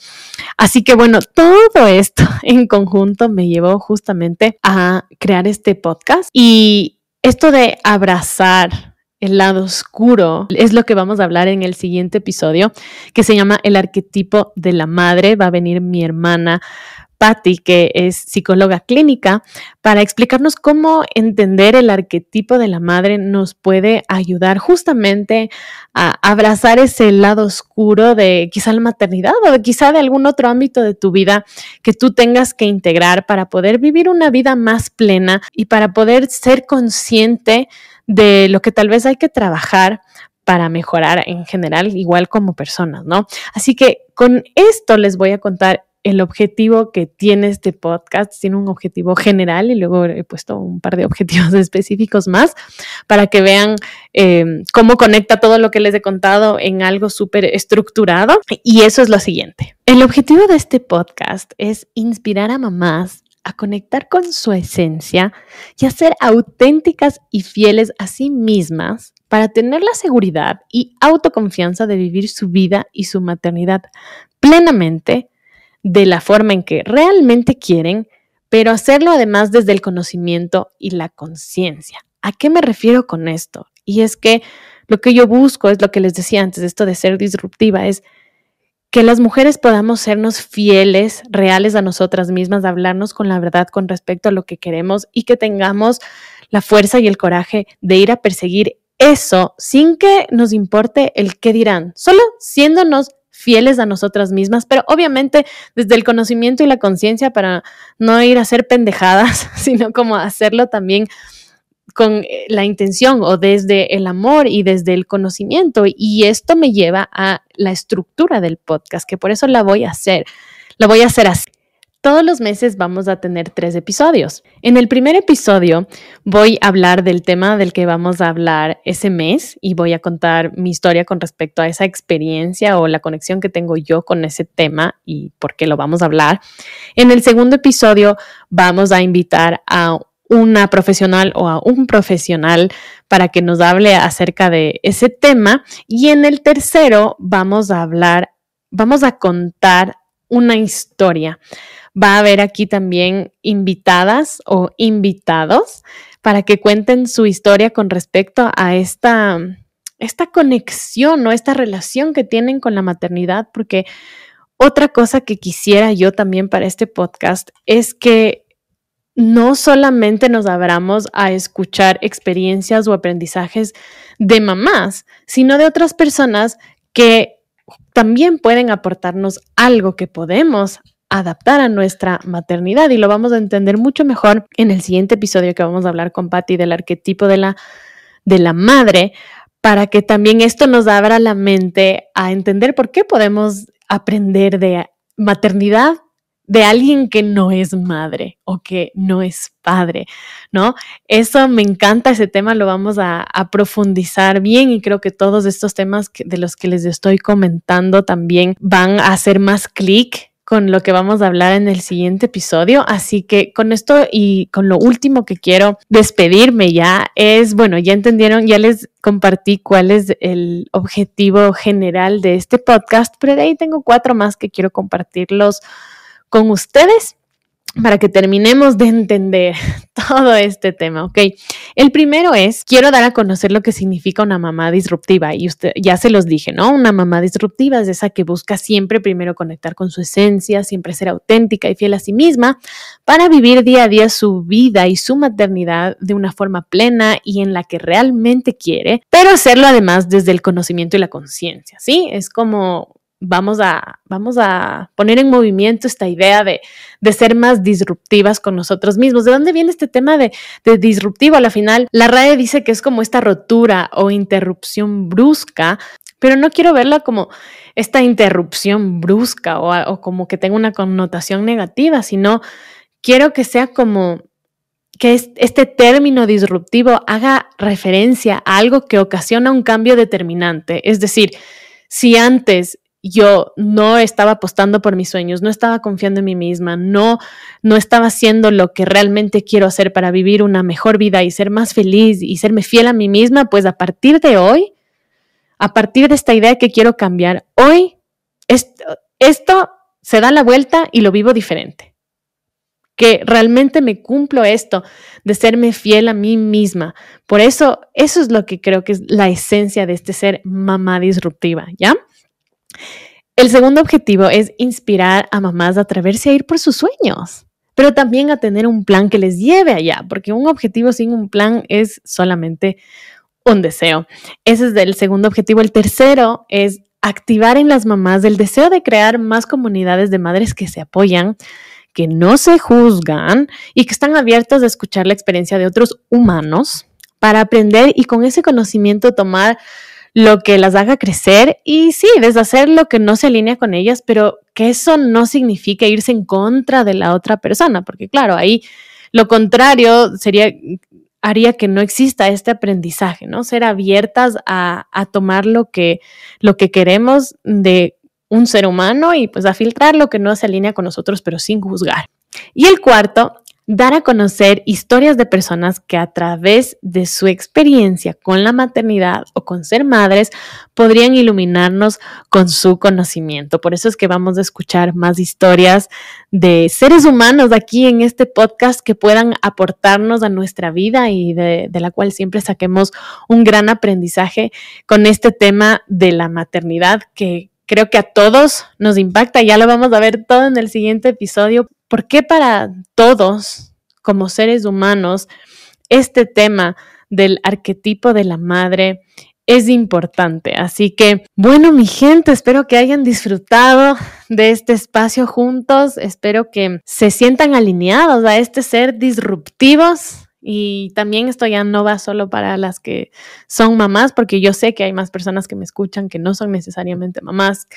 Así que bueno, todo esto en conjunto me llevó justamente a crear este podcast y esto de abrazar el lado oscuro es lo que vamos a hablar en el siguiente episodio que se llama el arquetipo de la madre. Va a venir mi hermana Patty, que es psicóloga clínica, para explicarnos cómo entender el arquetipo de la madre nos puede ayudar justamente a abrazar ese lado oscuro de quizá la maternidad o quizá de algún otro ámbito de tu vida que tú tengas que integrar para poder vivir una vida más plena y para poder ser consciente de lo que tal vez hay que trabajar para mejorar en general, igual como personas, ¿no? Así que con esto les voy a contar el objetivo que tiene este podcast. Tiene un objetivo general y luego he puesto un par de objetivos específicos más para que vean em, cómo conecta todo lo que les he contado en algo súper estructurado. Y eso es lo siguiente. El objetivo de este podcast es inspirar a mamás a conectar con su esencia y a ser auténticas y fieles a sí mismas para tener la seguridad y autoconfianza de vivir su vida y su maternidad plenamente de la forma en que realmente quieren, pero hacerlo además desde el conocimiento y la conciencia. ¿A qué me refiero con esto? Y es que lo que yo busco es lo que les decía antes, esto de ser disruptiva, es que las mujeres podamos sernos fieles, reales a nosotras mismas, hablarnos con la verdad con respecto a lo que queremos y que tengamos la fuerza y el coraje de ir a perseguir eso sin que nos importe el qué dirán, solo siéndonos fieles a nosotras mismas, pero obviamente desde el conocimiento y la conciencia para no ir a hacer pendejadas, sino como hacerlo también con eh, la intención o desde el amor y desde el conocimiento. Y esto me lleva a la estructura del podcast, que por eso la voy a hacer. La voy a hacer así. Todos los meses vamos a tener tres episodios. En el primer episodio voy a hablar del tema del que vamos a hablar ese mes y voy a contar mi historia con respecto a esa experiencia o la conexión que tengo yo con ese tema y por qué lo vamos a hablar. En el segundo episodio vamos a invitar a una profesional o a un profesional para que nos hable acerca de ese tema y en el tercero vamos a hablar, vamos a contar una historia Va a haber aquí también invitadas o invitados para que cuenten su historia con respecto a esta, esta conexión o esta relación que tienen con la maternidad, porque otra cosa que quisiera yo también para este podcast es que no solamente nos abramos a escuchar experiencias o aprendizajes de mamás, sino de otras personas que también pueden aportarnos algo que podemos adaptar a nuestra maternidad y lo vamos a entender mucho mejor en el siguiente episodio que vamos a hablar con Patty del arquetipo de la, de la madre para que también esto nos abra la mente a entender por qué podemos aprender de maternidad de alguien que no es madre o que no es padre, ¿no? Eso me encanta, ese tema lo vamos a, a profundizar bien y creo que todos estos temas de los que les estoy comentando también van a hacer más clic con lo que vamos a hablar en el siguiente episodio. Así que con esto y con lo último que quiero despedirme ya es, bueno, ya entendieron, ya les compartí cuál es el objetivo general de este podcast, pero de ahí tengo cuatro más que quiero compartirlos con ustedes para que terminemos de entender todo este tema, ¿ok? El primero es, quiero dar a conocer lo que significa una mamá disruptiva y usted ya se los dije, ¿no? Una mamá disruptiva es esa que busca siempre primero conectar con su esencia, siempre ser auténtica y fiel a sí misma para vivir día a día su vida y su maternidad de una forma plena y en la que realmente quiere, pero hacerlo además desde el conocimiento y la conciencia, ¿sí? Es como vamos a, vamos a poner en movimiento esta idea de, ser más disruptivas con nosotros mismos. ¿De dónde viene este tema de, disruptivo? A la final, la RAE dice que es como esta rotura o interrupción brusca, pero no quiero verla como esta interrupción brusca o, o como que tenga una connotación negativa, sino quiero que sea como que este término disruptivo haga referencia a algo que ocasiona un cambio determinante. Es decir, si antes yo no estaba apostando por mis sueños, no estaba confiando en mí misma, no, no estaba haciendo lo que realmente quiero hacer para vivir una mejor vida y ser más feliz y serme fiel a mí misma, pues a partir de hoy, a partir de esta idea que quiero cambiar, hoy esto, esto se da la vuelta y lo vivo diferente que realmente me cumplo esto de serme fiel a mí misma. Por eso, eso es lo que creo que es la esencia de este ser mamá disruptiva, ¿ya? El segundo objetivo es inspirar a mamás a atreverse a ir por sus sueños, pero también a tener un plan que les lleve allá, porque un objetivo sin un plan es solamente un deseo. Ese es el segundo objetivo. El tercero es activar en las mamás el deseo de crear más comunidades de madres que se apoyan, que no se juzgan y que están abiertas a escuchar la experiencia de otros humanos para aprender y con ese conocimiento tomar lo que las haga crecer y sí, deshacer lo que no se alinea con ellas, pero que eso no significa irse en contra de la otra persona, porque claro, ahí lo contrario sería haría que no exista este aprendizaje, ¿no? Ser abiertas a, a tomar lo que, lo que queremos de un ser humano y pues a filtrar lo que no se alinea con nosotros, pero sin juzgar. Y el cuarto, dar a conocer historias de personas que a través de su experiencia con la maternidad o con ser madres podrían iluminarnos con su conocimiento. Por eso es que vamos a escuchar más historias de seres humanos aquí en este podcast que puedan aportarnos a nuestra vida y de, la cual siempre saquemos un gran aprendizaje con este tema de la maternidad que creo que a todos nos impacta. Ya lo vamos a ver todo en el siguiente episodio. ¿Por qué para todos, como seres humanos, este tema del arquetipo de la madre es importante. Así que, bueno, mi gente, espero que hayan disfrutado de este espacio juntos. Espero que se sientan alineados a este ser disruptivos y también esto ya no va solo para las que son mamás, porque yo sé que hay más personas que me escuchan que no son necesariamente mamás,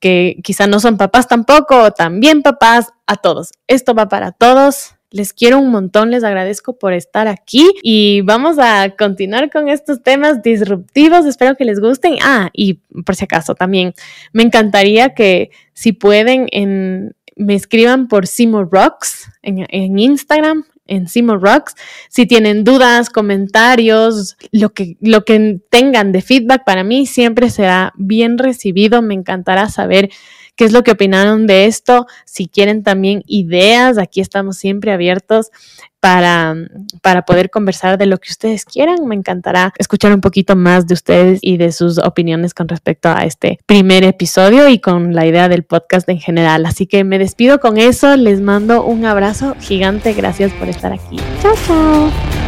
que quizá no son papás tampoco, también papás, a todos. Esto va para todos. Les quiero un montón, les agradezco por estar aquí y vamos a continuar con estos temas disruptivos. Espero que les gusten. Ah, y por si acaso también me encantaría que si pueden en, me escriban por Simo Rocks en Instagram en Simo Rocks. Si tienen dudas, comentarios, lo que, lo que tengan de feedback para mí siempre será bien recibido. Me encantará saber qué es lo que opinaron de esto. Si quieren también ideas, aquí estamos siempre abiertos para, para poder conversar de lo que ustedes quieran. Me encantará escuchar un poquito más de ustedes y de sus opiniones con respecto a este primer episodio y con la idea del podcast en general. Así que me despido con eso. Les mando un abrazo gigante. Gracias por estar aquí. Chao.